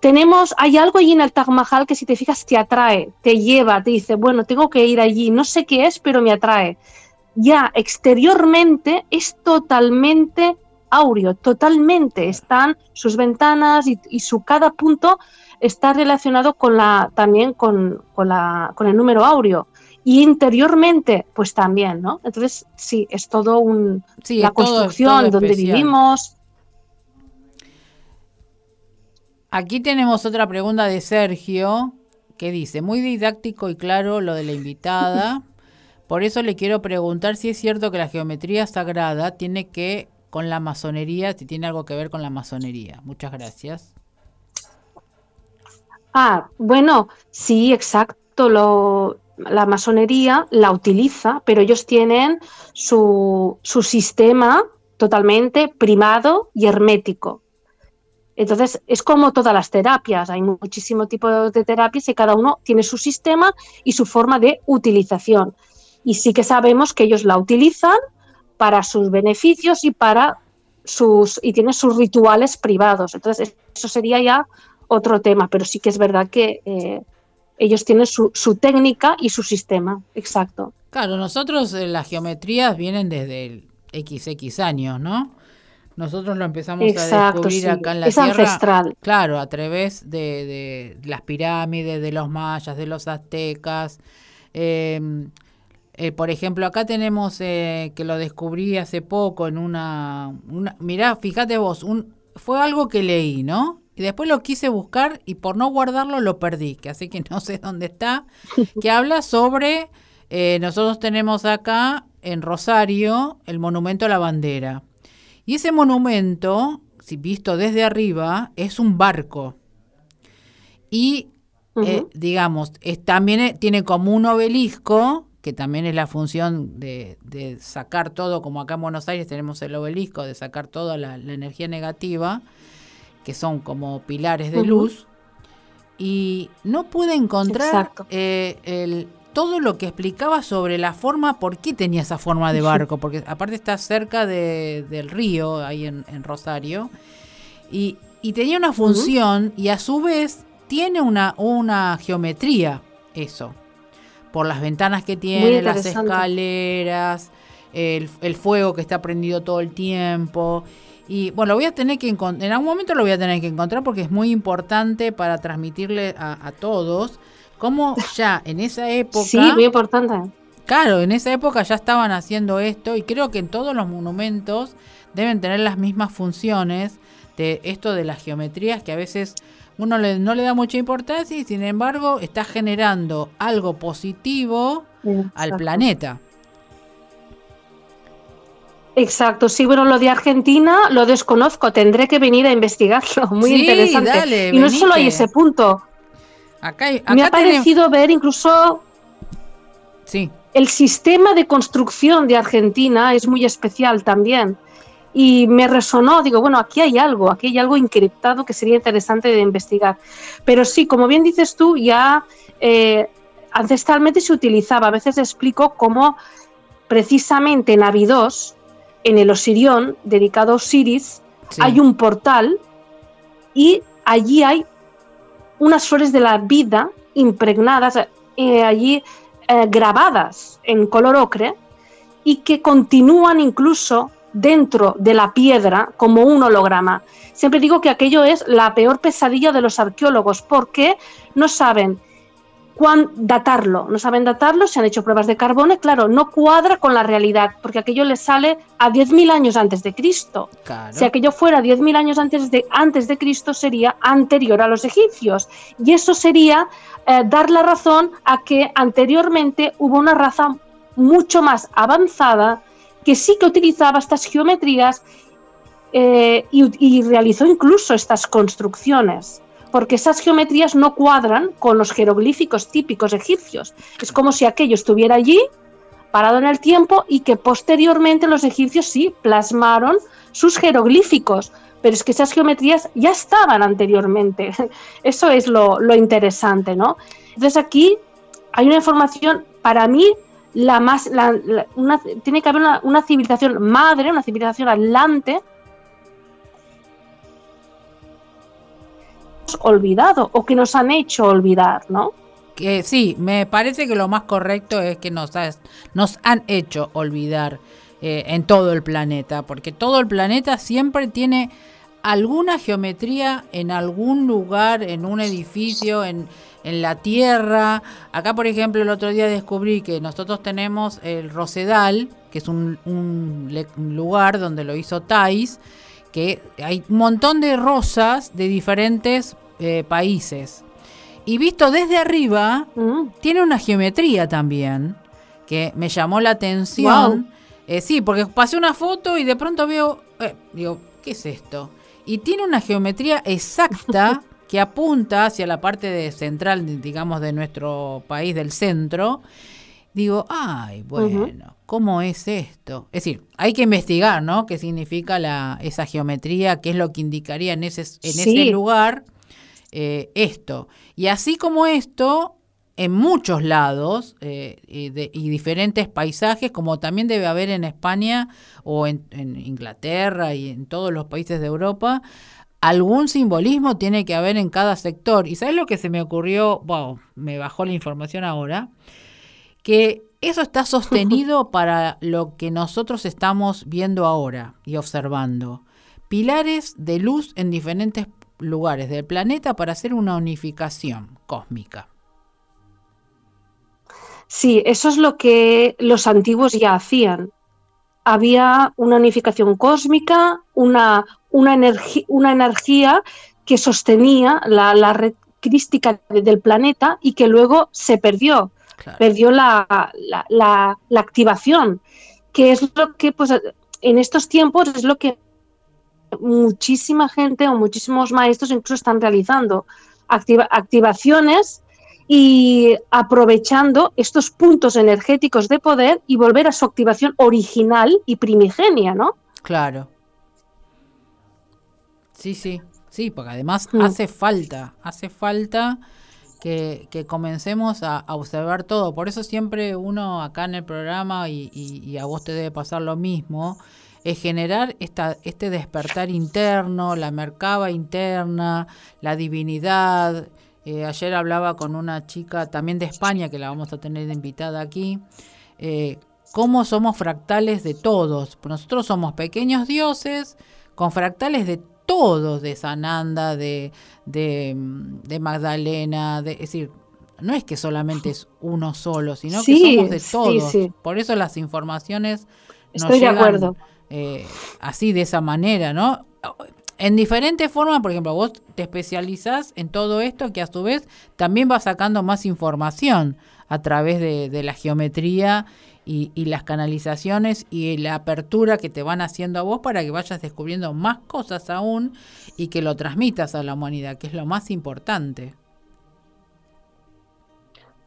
tenemos, hay algo allí en el Taj Mahal que si te fijas te atrae, te lleva, te dice, bueno, tengo que ir allí, no sé qué es, pero me atrae. Ya exteriormente es totalmente áureo, totalmente. Están sus ventanas y, su cada punto está relacionado con la, también con, con, la, con el número áureo. Y interiormente, pues también, ¿no? Entonces, sí, es todo un. la construcción donde vivimos. Aquí tenemos otra pregunta de Sergio que dice: Muy didáctico y claro lo de la invitada. [laughs] Por eso le quiero preguntar si es cierto que la geometría sagrada tiene que con la masonería, si tiene algo que ver con la masonería. Muchas gracias. Ah, bueno, sí, exacto. Lo, la masonería la utiliza, pero ellos tienen su, sistema totalmente primado y hermético. Entonces, es como todas las terapias, hay muchísimos tipos de terapias y cada uno tiene su sistema y su forma de utilización. Y sí que sabemos que ellos la utilizan para sus beneficios y para sus y tienen sus rituales privados. Entonces, eso sería ya otro tema, pero sí que es verdad que eh, ellos tienen su, técnica y su sistema, exacto. Claro, nosotros eh, las geometrías vienen desde el XX años, ¿no? Nosotros lo empezamos a descubrir acá en la es Tierra. ancestral. Claro, a través de, las pirámides, de los mayas, de los aztecas. Em, eh, por ejemplo, acá tenemos eh, que lo descubrí hace poco en una, una mirá, fíjate vos, un, fue algo que leí, ¿no? Y después lo quise buscar y por no guardarlo lo perdí, que así que [laughs] no sé dónde está, que [laughs] habla sobre, eh, nosotros tenemos acá en Rosario el monumento a la bandera. Y ese monumento, si visto desde arriba, es un barco. Y, eh, digamos, es, también eh, tiene como un obelisco, que también es la función de, de, sacar todo, como acá en Buenos Aires tenemos el obelisco, de sacar toda la energía negativa que son como pilares de luz, y no pude encontrar eh, el, todo lo que explicaba sobre la forma, por qué tenía esa forma de barco, porque aparte está cerca del río, ahí en, Rosario, y, tenía una función y a su vez tiene una, una geometría eso. por las ventanas que tiene, las escaleras, el, el, fuego que está prendido todo el tiempo. Y bueno, lo voy a tener que encontrar, en algún momento lo voy a tener que encontrar porque es muy importante para transmitirle a, a todos cómo ya en esa época... Sí, muy importante. Claro, en esa época ya estaban haciendo esto y creo que en todos los monumentos deben tener las mismas funciones de esto de las geometrías que a veces uno no le da mucha importancia y sin embargo está generando algo positivo al planeta. Exacto, sí, bueno, lo de Argentina lo desconozco, tendré que venir a investigarlo, [laughs] muy interesante. y no solo hay ese punto. Acá, Me ha parecido ver incluso sí. el sistema de construcción de Argentina es muy especial también y me resonó, digo, bueno, aquí hay algo, aquí hay algo encriptado que sería interesante de investigar. Pero sí, como bien dices tú, ya eh, ancestralmente se utilizaba, a veces explico cómo precisamente en Abidos, en el Osirión, dedicado a Osiris, hay un portal y allí hay unas flores de la vida impregnadas, eh, allí eh, grabadas en color ocre y que continúan incluso dentro de la piedra como un holograma. Siempre digo que aquello es la peor pesadilla de los arqueólogos porque no saben cuán datarlo, no saben datarlo, se han hecho pruebas de carbono, claro, no cuadra con la realidad, porque aquello le sale a 10.000 años antes de Cristo. Si aquello fuera 10.000 años antes de, antes de Cristo, sería anterior a los egipcios. Y eso sería eh, dar la razón a que anteriormente hubo una raza mucho más avanzada que sí que utilizaba estas geometrías eh, y, realizó incluso estas construcciones, porque esas geometrías no cuadran con los jeroglíficos típicos egipcios. Es como si aquello estuviera allí, parado en el tiempo, y que posteriormente los egipcios sí plasmaron sus jeroglíficos, pero es que esas geometrías ya estaban anteriormente. [laughs] Eso es lo, interesante, ¿no? Entonces aquí hay una información para mí la más, una, tiene que haber una, civilización madre, una civilización adelante, olvidado o que nos han hecho olvidar, ¿no? Que sí, me parece que lo más correcto es que nos, han hecho olvidar eh, en todo el planeta, porque todo el planeta siempre tiene alguna geometría en algún lugar, en un edificio, en, la tierra. Acá, por ejemplo, el otro día descubrí que nosotros tenemos el Rosedal, que es un, lugar donde lo hizo Thais, que hay un montón de rosas de diferentes eh, países. Y visto desde arriba, mm. tiene una geometría también, que me llamó la atención. Eh, sí, porque pasé una foto y de pronto veo, eh, digo, ¿qué es esto? Y tiene una geometría exacta [laughs] que apunta hacia la parte de central, digamos, de nuestro país, del centro, digo, ay, bueno, ¿cómo es esto? Es decir, hay que investigar, ¿no? ¿Qué significa la, esa geometría? ¿Qué es lo que indicaría en ese, en ese lugar eh, esto? Y así como esto, en muchos lados eh, y, diferentes paisajes, como también debe haber en España o en, en Inglaterra y en todos los países de Europa, algún simbolismo tiene que haber en cada sector. ¿Y sabes lo que se me ocurrió? Wow, me bajó la información ahora. Que eso está [laughs] sostenido para lo que nosotros estamos viendo ahora y observando. Pilares de luz en diferentes lugares del planeta para hacer una unificación cósmica. Sí, eso es lo que los antiguos ya hacían. Había una unificación cósmica, una una, una energía que sostenía la, red crística del planeta y que luego se perdió, perdió la, activación, que es lo que pues, en estos tiempos es lo que muchísima gente o muchísimos maestros incluso están realizando, activaciones y aprovechando estos puntos energéticos de poder y volver a su activación original y primigenia, ¿no? Claro. Sí, sí, sí, porque además mm. hace falta, hace falta que, comencemos a, observar todo. Por eso siempre uno acá en el programa, y, a vos te debe pasar lo mismo, es generar esta, este despertar interno, la mercaba interna, la divinidad, Eh, ayer hablaba con una chica también de España, que la vamos a tener invitada aquí, eh, cómo somos fractales de todos. Nosotros somos pequeños dioses con fractales de todos, de Sananda, de, de, Magdalena, de, es decir, no es que solamente es uno solo, sino que somos de todos. Por eso las informaciones nos Estoy de acuerdo. Eh, así, de esa manera, ¿no? En diferentes formas, por ejemplo, vos te especializás en todo esto que a su vez también va sacando más información a través de, la geometría y, las canalizaciones y la apertura que te van haciendo a vos para que vayas descubriendo más cosas aún y que lo transmitas a la humanidad, que es lo más importante.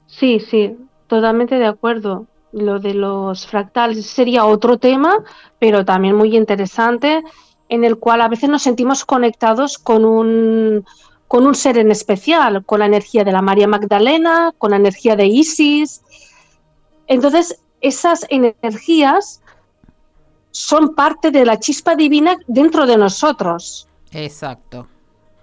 Sí, sí, totalmente de acuerdo. Lo de los fractales sería otro tema, pero también muy interesante en el cual a veces nos sentimos conectados con un, con un ser en especial, con la energía de la María Magdalena, con la energía de Isis. Entonces, esas energías son parte de la chispa divina dentro de nosotros. Exacto.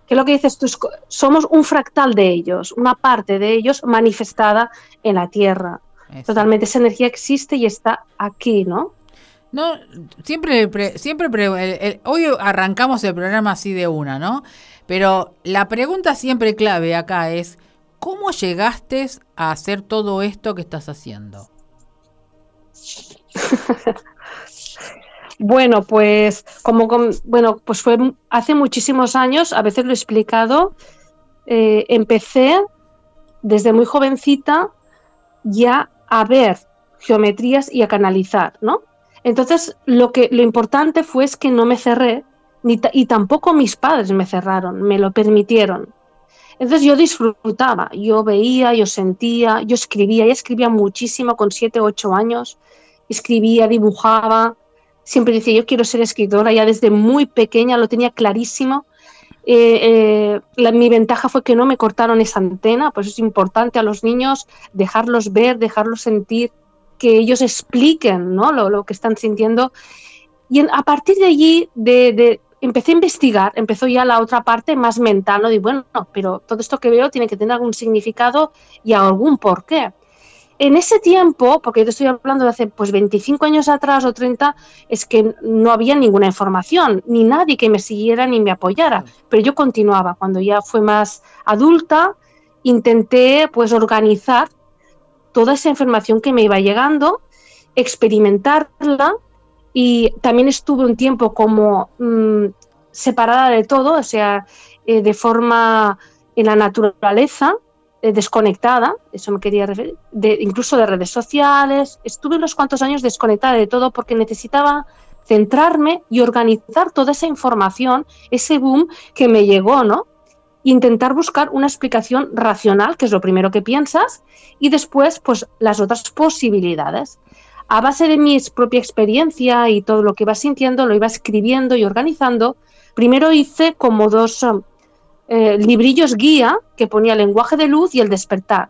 Que lo que dices tú, somos un fractal de ellos, una parte de ellos manifestada en la Tierra. Totalmente, esa energía existe y está aquí, ¿no? No, siempre, siempre hoy arrancamos el programa así de una, ¿no? Pero la pregunta siempre clave acá es, ¿cómo llegaste a hacer todo esto que estás haciendo? [laughs] bueno, pues como bueno, pues fue hace muchísimos años, a veces lo he explicado, eh, empecé desde muy jovencita ya a ver geometrías y a canalizar, ¿no? Entonces, lo, que, lo importante fue es que no me cerré, ni y tampoco mis padres me cerraron, me lo permitieron. Entonces yo disfrutaba, yo veía, yo sentía, yo escribía, ya escribía muchísimo con 7, 8 años, escribía, dibujaba, siempre decía yo quiero ser escritora, ya desde muy pequeña lo tenía clarísimo. Eh, eh, mi ventaja fue que no me cortaron esa antena, pues es importante a los niños dejarlos ver, dejarlos sentir, que ellos expliquen ¿no? lo, que están sintiendo. Y a partir de allí de, empecé a investigar, empezó ya la otra parte más mental, ¿no? Y bueno, pero todo esto que veo tiene que tener algún significado y algún porqué. En ese tiempo, porque yo te estoy hablando de hace pues 25 años atrás o 30, es que no había ninguna información, ni nadie que me siguiera ni me apoyara, pero yo continuaba. Cuando ya fue más adulta, intenté pues organizar toda esa información que me iba llegando, experimentarla y también estuve un tiempo como mm, separada de todo, o sea, eh, de forma en la naturaleza, eh, desconectada, eso me quería referir, de, incluso de redes sociales, estuve unos cuantos años desconectada de todo porque necesitaba centrarme y organizar toda esa información, ese boom que me llegó, ¿no? intentar buscar una explicación racional, que es lo primero que piensas, y después, pues, las otras posibilidades. A base de mi propia experiencia y todo lo que iba sintiendo, lo iba escribiendo y organizando. Primero hice como dos eh, librillos guía que ponía el lenguaje de luz y el despertar.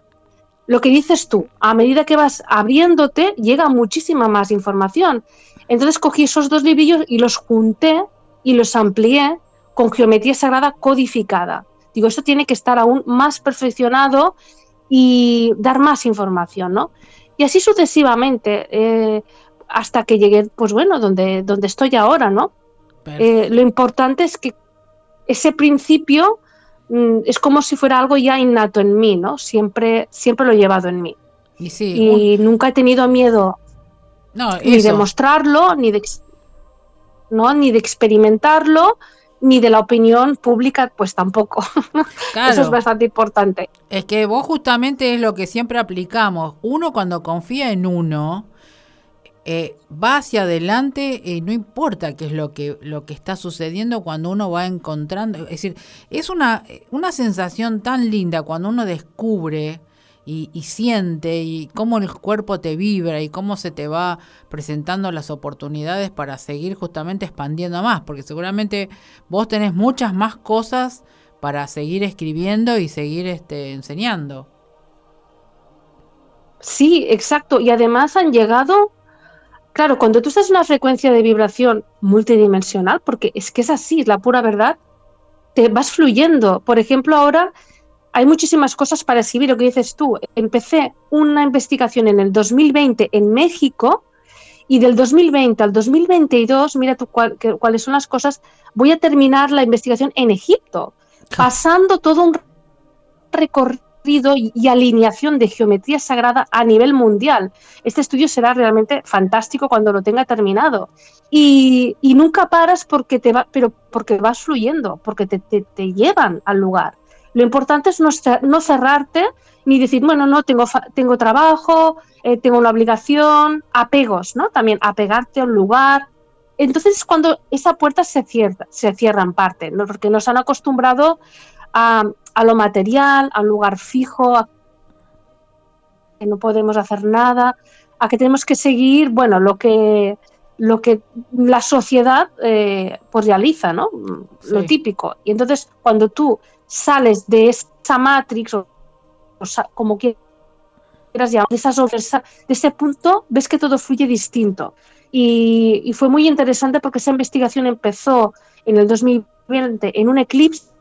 Lo que dices tú, a medida que vas abriéndote, llega muchísima más información. Entonces cogí esos dos librillos y los junté y los amplié con geometría sagrada codificada. Digo, esto tiene que estar aún más perfeccionado y dar más información, ¿no? Y así sucesivamente, eh, hasta que llegué, pues bueno, donde, donde estoy ahora, ¿no? Eh, lo importante es que ese principio mm, es como si fuera algo ya innato en mí, ¿no? Siempre, siempre lo he llevado en mí. Y, nunca he tenido miedo ni de mostrarlo, ni de, ¿no? ni de experimentarlo, ni de la opinión pública, pues tampoco. [laughs] Eso es bastante importante. Es que vos justamente es lo que siempre aplicamos. Uno cuando confía en uno, eh, va hacia adelante, y no importa qué es lo que, lo que está sucediendo cuando uno va encontrando. Es decir, es una, una sensación tan linda cuando uno descubre y, siente y cómo el cuerpo te vibra y cómo se te va presentando las oportunidades para seguir justamente expandiendo más, porque seguramente vos tenés muchas más cosas para seguir escribiendo y seguir este, enseñando. Sí, exacto. Y además han llegado, claro, cuando tú estás en una frecuencia de vibración multidimensional, porque es que es así, es la pura verdad, te vas fluyendo. Por ejemplo, ahora hay muchísimas cosas para escribir, lo que dices tú. Empecé una investigación en el 2020 en México y del 2020 al 2022, mira tú cuáles son las cosas, voy a terminar la investigación en Egipto, pasando todo un recorrido y alineación de geometría sagrada a nivel mundial. Este estudio será realmente fantástico cuando lo tenga terminado. Y, nunca paras porque te va, pero porque vas fluyendo, porque te, te, llevan al lugar. Lo importante es no, cerrarte ni decir, bueno, no, tengo, tengo trabajo, eh, tengo una obligación, apegos, ¿no? También apegarte a un lugar. Entonces cuando esa puerta se cierra, se cierra en parte, ¿no? porque nos han acostumbrado a, a lo material, a un lugar fijo, a que no podemos hacer nada, a que tenemos que seguir, bueno, lo que lo que la sociedad eh, pues realiza, ¿no? Lo típico. Y entonces cuando tú sales de esa matrix o, como quieras llamar, de, de ese punto, ves que todo fluye distinto. Y, y fue muy interesante porque esa investigación empezó en el 2020 en un eclipse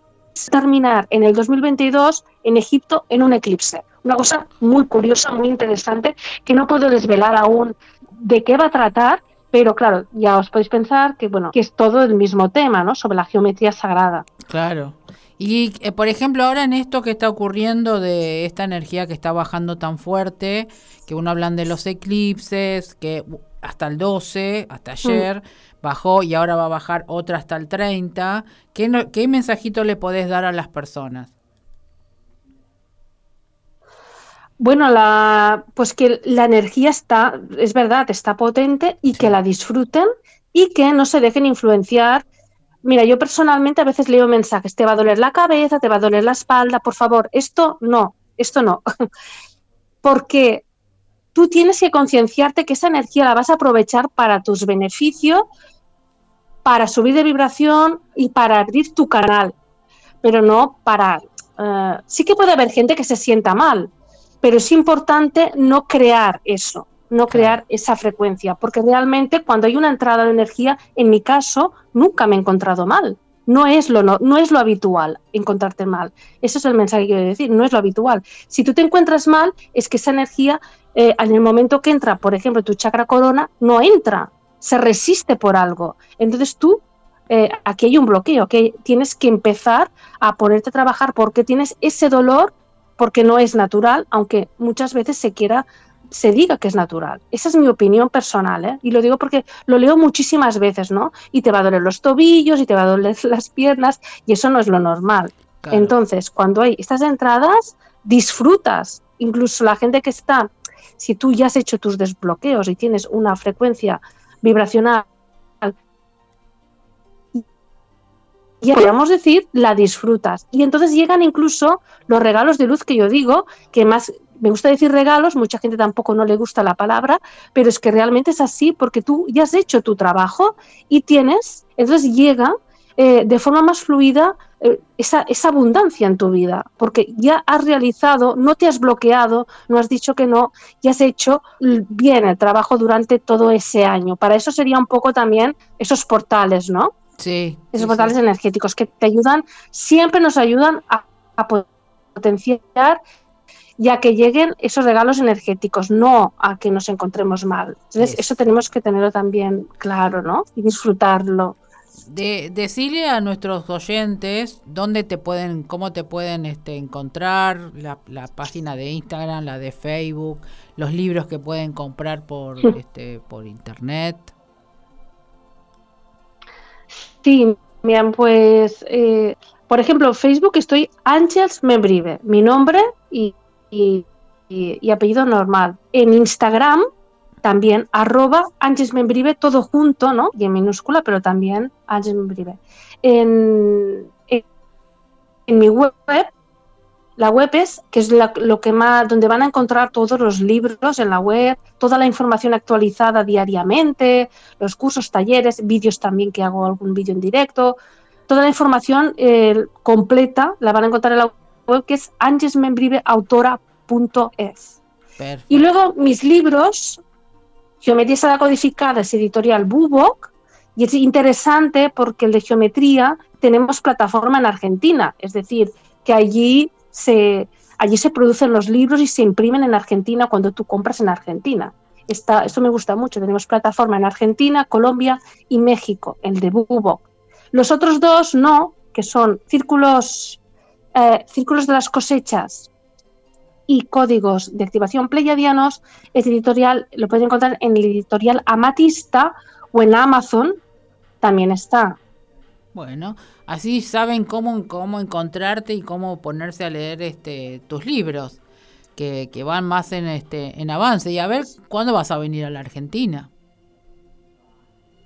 terminar en el 2022 en Egipto en un eclipse. Una cosa muy curiosa, muy interesante, que no puedo desvelar aún de qué va a tratar, pero claro, ya os podéis pensar que bueno, que es todo el mismo tema, ¿no? Sobre la geometría sagrada. Claro. Y eh, por ejemplo, ahora en esto que está ocurriendo de esta energía que está bajando tan fuerte, que uno hablan de los eclipses, que hasta el 12, hasta mm. ayer, bajó y ahora va a bajar otra hasta el 30. ¿Qué, ¿Qué mensajito le podés dar a las personas? Bueno, la, pues que la energía está, es verdad, está potente y que la disfruten y que no se dejen influenciar. Mira, yo personalmente a veces leo mensajes, te va a doler la cabeza, te va a doler la espalda, por favor, esto no, esto no. [laughs] Porque tú tienes que concienciarte que esa energía la vas a aprovechar para tus beneficios, para subir de vibración y para abrir tu canal, pero no para... Eh, sí que puede haber gente que se sienta mal, pero es importante no crear eso, no crear esa frecuencia, porque realmente cuando hay una entrada de energía, en mi caso, nunca me he encontrado mal. No es, lo, no, no es lo habitual encontrarte mal. Ese es el mensaje que quiero decir, no es lo habitual. Si tú te encuentras mal, es que esa energía, eh, en el momento que entra, por ejemplo, tu chakra corona, no entra, se resiste por algo. Entonces tú, eh, aquí hay un bloqueo, que tienes que empezar a ponerte a trabajar porque tienes ese dolor, porque no es natural, aunque muchas veces se quiera se diga que es natural. Esa es mi opinión personal, ¿eh? Y lo digo porque lo leo muchísimas veces, ¿no? Y te va a doler los tobillos y te va a doler [laughs] las piernas y eso no es lo normal. Entonces, cuando hay estas entradas, disfrutas. Incluso la gente que está, si tú ya has hecho tus desbloqueos y tienes una frecuencia vibracional y podríamos decir, la disfrutas. Y entonces llegan incluso los regalos de luz que yo digo, que más me gusta decir regalos, mucha gente tampoco no le gusta la palabra, pero es que realmente es así porque tú ya has hecho tu trabajo y tienes, entonces llega eh, de forma más fluida eh, esa, esa, abundancia en tu vida, porque ya has realizado, no te has bloqueado, no has dicho que no, y has hecho bien el trabajo durante todo ese año. Para eso sería un poco también esos portales, ¿no? Sí. Esos portales energéticos que te ayudan, siempre nos ayudan a, a potenciar ya que lleguen esos regalos energéticos, no a que nos encontremos mal. Entonces, eso tenemos que tenerlo también claro, ¿no? Y disfrutarlo. De, decirle a nuestros oyentes dónde te pueden, cómo te pueden este, encontrar, la, página de Instagram, la de Facebook, los libros que pueden comprar por, este, por internet. Sí, bien, pues, eh, por ejemplo, Facebook estoy Ángels Membrive, mi nombre y apellido normal. En Instagram también arroba Ángeles Membrive, todo junto, ¿no? Y en minúscula, pero también Ángeles Membrive. En, en, mi web, la web es, que es lo que más, donde van a encontrar todos los libros en la web, toda la información actualizada diariamente, los cursos, talleres, vídeos también que hago algún vídeo en directo, toda la información eh, completa la van a encontrar en la web que es angesmembriveautora.es. Y luego mis libros, Geometría Sagrada Codificada, es editorial Bubok, y es interesante porque el de geometría tenemos plataforma en Argentina, es decir, que allí se, allí se producen los libros y se imprimen en Argentina cuando tú compras en Argentina. Está, esto me gusta mucho. Tenemos plataforma en Argentina, Colombia y México, el de Bubo. Los otros dos no, que son círculos, eh, círculos de las cosechas y códigos de activación pleiadianos, es editorial, lo pueden encontrar en el editorial Amatista o en Amazon, también está. Bueno, así saben cómo, cómo encontrarte y cómo ponerse a leer este, tus libros, que, que van más en, este, en avance. Y a ver, ¿cuándo vas a venir a la Argentina?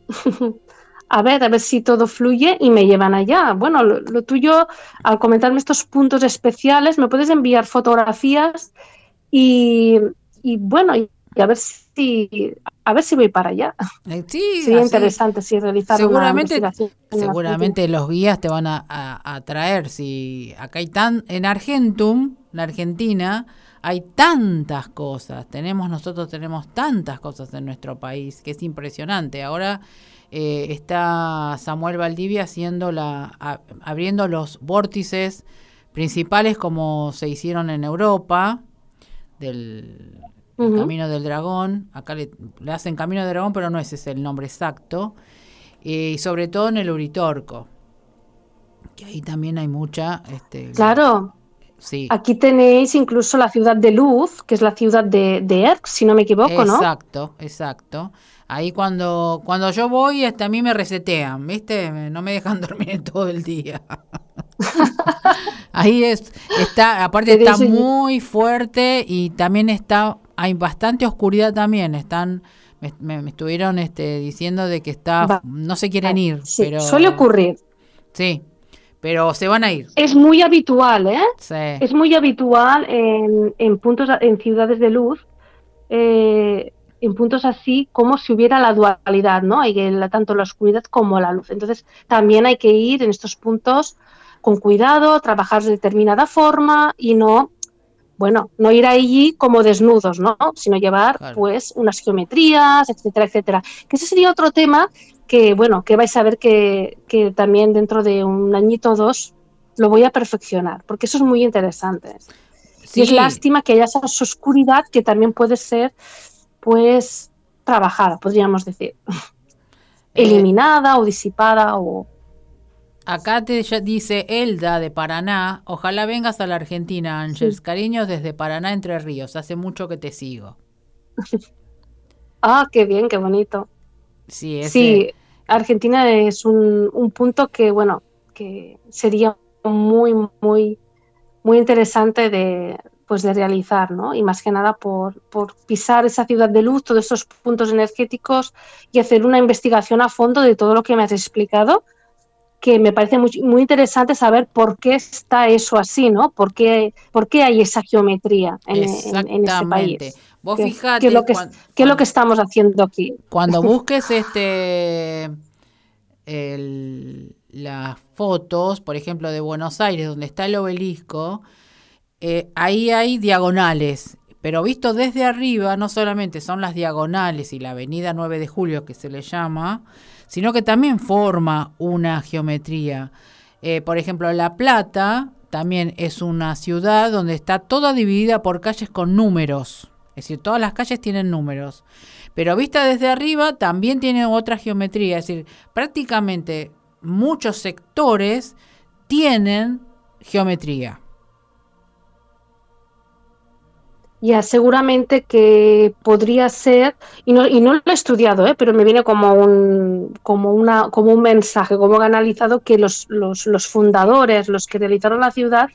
[laughs] a ver, a ver si todo fluye y me llevan allá. Bueno, lo, tuyo, al comentarme estos puntos especiales, me puedes enviar fotografías y, y bueno, a ver si a ver si voy para allá. Eh, sí, [laughs] sería interesante si realizar seguramente, Seguramente los guías te van a, a, traer. Si acá hay tan en Argentum, la Argentina, hay tantas cosas. Tenemos nosotros tenemos tantas cosas en nuestro país que es impresionante. Ahora eh, está Samuel Valdivia haciendo la, abriendo los vórtices principales como se hicieron en Europa, del Camino del Dragón. Acá le, hacen Camino del Dragón, pero no ese es el nombre exacto. Eh, y sobre todo en el Uritorco, que ahí también hay mucha... Este, claro. Sí. Aquí tenéis incluso la ciudad de Luz, que es la ciudad de, de Erx, si no me equivoco, ¿no? Exacto, exacto. Ahí cuando, cuando yo voy, hasta este, a mí me resetean, ¿viste? No me dejan [laughs] dormir todo el día. [laughs] Ahí es, está, aparte está muy fuerte y también está, hay bastante oscuridad también, están, me, estuvieron este, diciendo de que está, no se quieren ir, pero... Suele ocurrir. Sí, pero se van a ir. Es muy habitual, ¿eh? Sí. Es muy habitual en, en puntos, en ciudades de luz, eh, en puntos así como si hubiera la dualidad, ¿no? Hay tanto la oscuridad como la luz. Entonces, también hay que ir en estos puntos con cuidado, trabajar de determinada forma y no, bueno, no ir allí como desnudos, ¿no? Sino llevar, pues, unas geometrías, etcétera, etcétera. Que ese sería otro tema que, bueno, que vais a ver que, que también dentro de un añito o dos lo voy a perfeccionar, porque eso es muy interesante. Y es lástima que haya esa oscuridad que también puede ser pues trabajada, podríamos decir. Eh, Eliminada o disipada o... Acá te dice Elda de Paraná, ojalá vengas a la Argentina, Ángeles. Cariños desde Paraná, Entre Ríos. Hace mucho que te sigo. [laughs] ah, qué bien, qué bonito. Sí, sí Argentina es un, un punto que, bueno, que sería muy, muy, muy interesante de, pues de realizar, ¿no? Y más que nada por, por, pisar esa ciudad de luz, todos esos puntos energéticos y hacer una investigación a fondo de todo lo que me has explicado, que me parece muy, muy interesante saber por qué está eso así, ¿no? ¿Por qué, por qué hay esa geometría en, en, este país? Vos fijate. ¿Qué es, lo que, ¿qué es lo que estamos haciendo aquí? Cuando [laughs] busques este el, las fotos, por ejemplo, de Buenos Aires, donde está el obelisco, eh, ahí hay diagonales, pero visto desde arriba, no solamente son las diagonales y la avenida 9 de Julio que se le llama, sino que también forma una geometría. Eh, por ejemplo, La Plata también es una ciudad donde está toda dividida por calles con números. Es decir, todas las calles tienen números. Pero vista desde arriba también tiene otra geometría. Es decir, prácticamente muchos sectores tienen geometría. Ya, seguramente que podría ser, y no, y no lo he estudiado, ¿eh? pero me viene como un, como, una, como un mensaje, como analizado que los, los, los fundadores, los que realizaron la ciudad,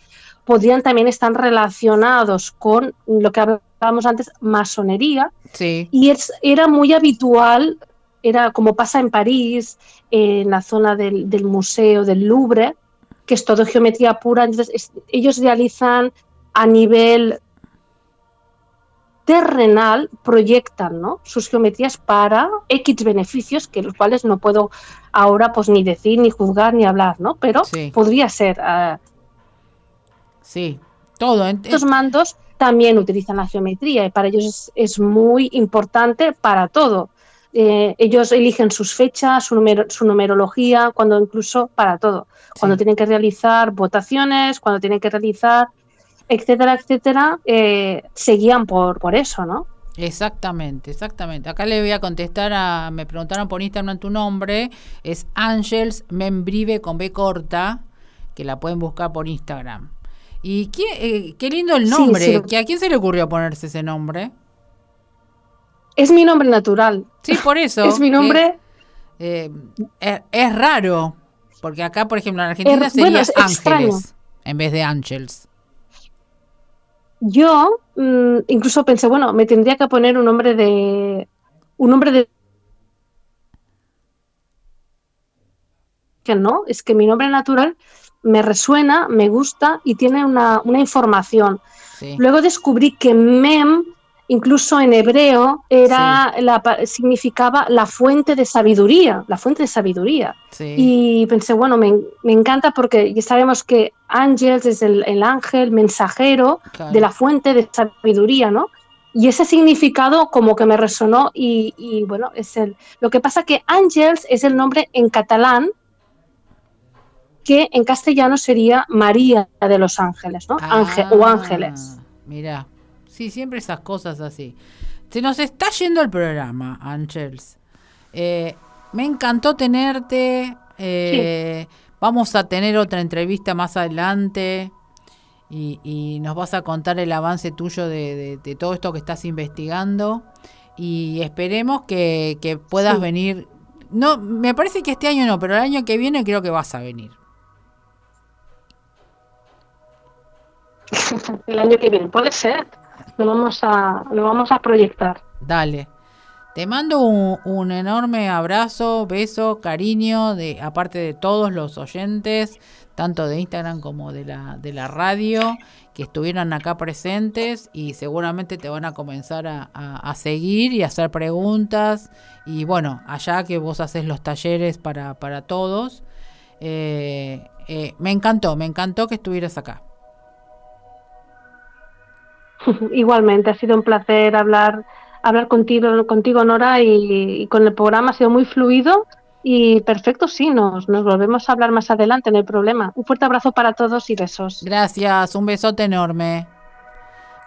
podrían también estar relacionados con lo que hablábamos antes, masonería. Sí. Y es, era muy habitual, era como pasa en París, en la zona del, del museo del Louvre, que es todo geometría pura. Entonces, ellos realizan a nivel terrenal proyectan ¿no? sus geometrías para X beneficios, que los cuales no puedo ahora pues ni decir, ni juzgar, ni hablar, ¿no? Pero podría ser. Uh, sí, todo. Estos mandos también utilizan la geometría y para ellos es, muy importante para todo. Eh, ellos eligen sus fechas, su, su, numerología, cuando incluso para todo. Cuando tienen que realizar votaciones, cuando tienen que realizar etcétera, etcétera, eh, seguían por, por eso, ¿no? Exactamente, exactamente. Acá le voy a contestar a, me preguntaron por Instagram tu nombre, es Angels Membrive con B corta, que la pueden buscar por Instagram. Y qué, eh, qué lindo el nombre, ¿a quién se le ocurrió ponerse ese nombre? Es mi nombre natural. Sí, por eso. [laughs] es mi nombre. Eh, es, raro, porque acá, por ejemplo, en Argentina sería Ángeles en vez de Angels yo mm, incluso pensé, bueno, me tendría que poner un nombre de. Un nombre de. Que no, es que mi nombre natural me resuena, me gusta y tiene una, información. Luego descubrí que Mem incluso en hebreo era la, significaba la fuente de sabiduría, la fuente de sabiduría. Y pensé, bueno, me, encanta porque ya sabemos que Ángel es el, ángel mensajero de la fuente de sabiduría, ¿no? Y ese significado como que me resonó y, bueno, es el... Lo que pasa que Ángels es el nombre en catalán que en castellano sería María de los Ángeles, ¿no? Ángel o ah, ángeles. Mira, Sí, siempre esas cosas así. Se nos está yendo el programa, Angels. Eh, me encantó tenerte. Eh, vamos a tener otra entrevista más adelante. Y, nos vas a contar el avance tuyo de, todo esto que estás investigando. Y esperemos que, puedas venir. No, me parece que este año no, pero el año que viene creo que vas a venir. [laughs] el año que viene, puede ser lo vamos a, lo vamos a proyectar. Dale. Te mando un, enorme abrazo, beso, cariño, de aparte de todos los oyentes, tanto de Instagram como de la, de la radio, que estuvieron acá presentes y seguramente te van a comenzar a, seguir y a hacer preguntas. Y bueno, allá que vos haces los talleres para, para todos. Eh, eh, me encantó, me encantó que estuvieras acá. [laughs] Igualmente, ha sido un placer hablar, hablar contigo, contigo Nora, y, con el programa ha sido muy fluido y perfecto, sí, nos, nos volvemos a hablar más adelante, no hay problema. Un fuerte abrazo para todos y besos. Gracias, un besote enorme.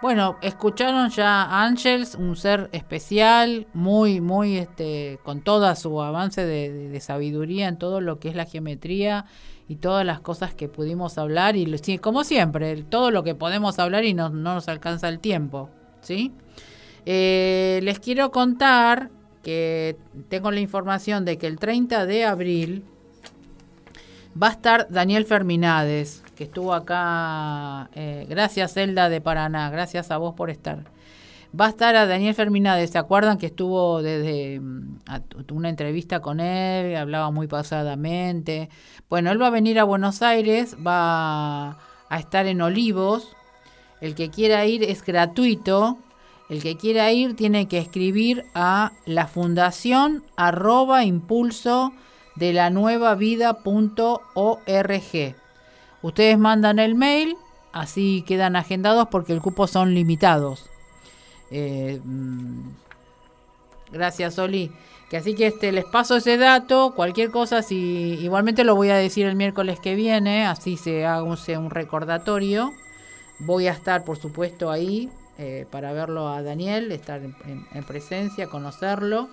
Bueno, escucharon ya Ángels, un ser especial, muy, muy, este, con toda su avance de sabiduría en todo lo que es la geometría y todas las cosas que pudimos hablar y como siempre, todo lo que podemos hablar y no, nos alcanza el tiempo, ¿sí? Eh, les quiero contar que tengo la información de que el 30 de abril va a estar Daniel Ferminades, que estuvo acá. Eh, gracias, Zelda de Paraná. Gracias a vos por estar. Va a estar a Daniel Ferminades. ¿Se acuerdan que estuvo desde mm, una entrevista con él? Hablaba muy pasadamente. Bueno, él va a venir a Buenos Aires, va a estar en Olivos. El que quiera ir es gratuito. El que quiera ir tiene que escribir a la fundación arroba impulso de la nueva vida.org. Ustedes mandan el mail, así quedan agendados porque el cupo son limitados. Eh, mm, gracias, Oli. Que así que este les paso ese dato, cualquier cosa, si igualmente lo voy a decir el miércoles que viene, así se haga un, recordatorio. Voy a estar, por supuesto, ahí eh, para verlo a Daniel, estar en, presencia, conocerlo.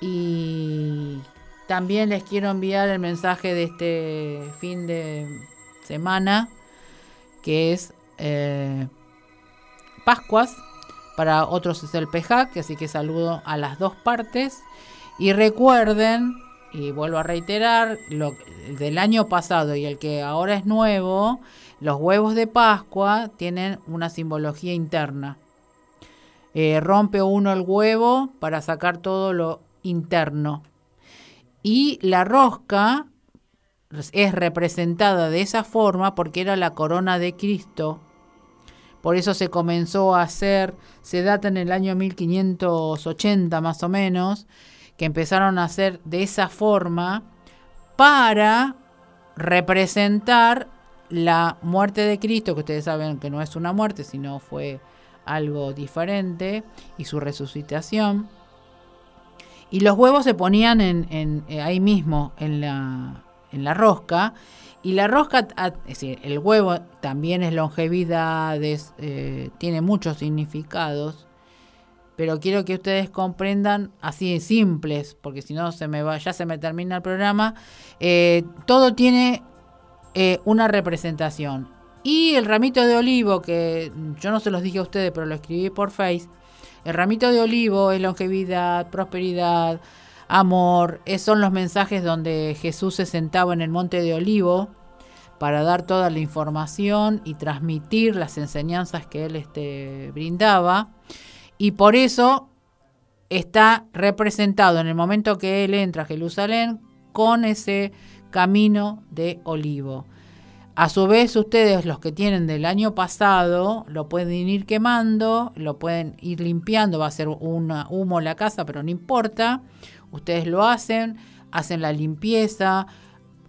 Y también les quiero enviar el mensaje de este fin de semana, que es eh, Pascuas para otros es el PEJAC, así que saludo a las dos partes. Y recuerden, y vuelvo a reiterar, lo del año pasado y el que ahora es nuevo, los huevos de Pascua tienen una simbología interna. Eh, rompe uno el huevo para sacar todo lo interno. Y la rosca es representada de esa forma porque era la corona de Cristo por eso se comenzó a hacer, se data en el año 1580 más o menos, que empezaron a hacer de esa forma para representar la muerte de Cristo, que ustedes saben que no es una muerte, sino fue algo diferente, y su resucitación. Y los huevos se ponían en, eh, ahí mismo, en la, en la rosca. Y la rosca, es decir, el huevo también es longevidad, eh, tiene muchos significados, pero quiero que ustedes comprendan así de simples, porque si no se me va, ya se me termina el programa. Eh, todo tiene eh, una representación. Y el ramito de olivo, que yo no se los dije a ustedes, pero lo escribí por Face. El ramito de olivo es longevidad, prosperidad, amor. Esos son los mensajes donde Jesús se sentaba en el monte de olivo para dar toda la información y transmitir las enseñanzas que él este, brindaba. Y por eso está representado en el momento que él entra a Jerusalén con ese camino de olivo. A su vez, ustedes, los que tienen del año pasado, lo pueden ir quemando, lo pueden ir limpiando, va a ser un humo la casa, pero no importa. Ustedes lo hacen, hacen la limpieza,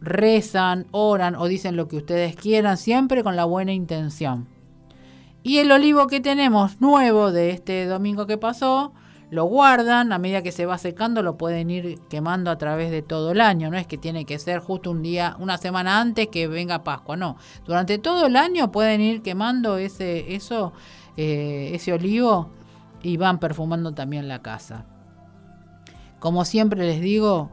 rezan, oran o dicen lo que ustedes quieran, siempre con la buena intención. Y el olivo que tenemos nuevo de este domingo que pasó, lo guardan, a medida que se va secando lo pueden ir quemando a través de todo el año, no es que tiene que ser justo un día, una semana antes que venga Pascua, no, durante todo el año pueden ir quemando ese, eso, eh, ese olivo y van perfumando también la casa. Como siempre les digo,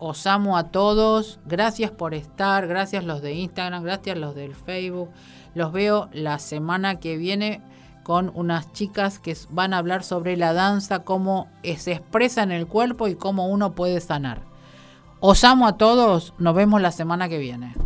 os amo a todos, gracias por estar, gracias los de Instagram, gracias los del Facebook, los veo la semana que viene con unas chicas que van a hablar sobre la danza, cómo se expresa en el cuerpo y cómo uno puede sanar. Os amo a todos, nos vemos la semana que viene.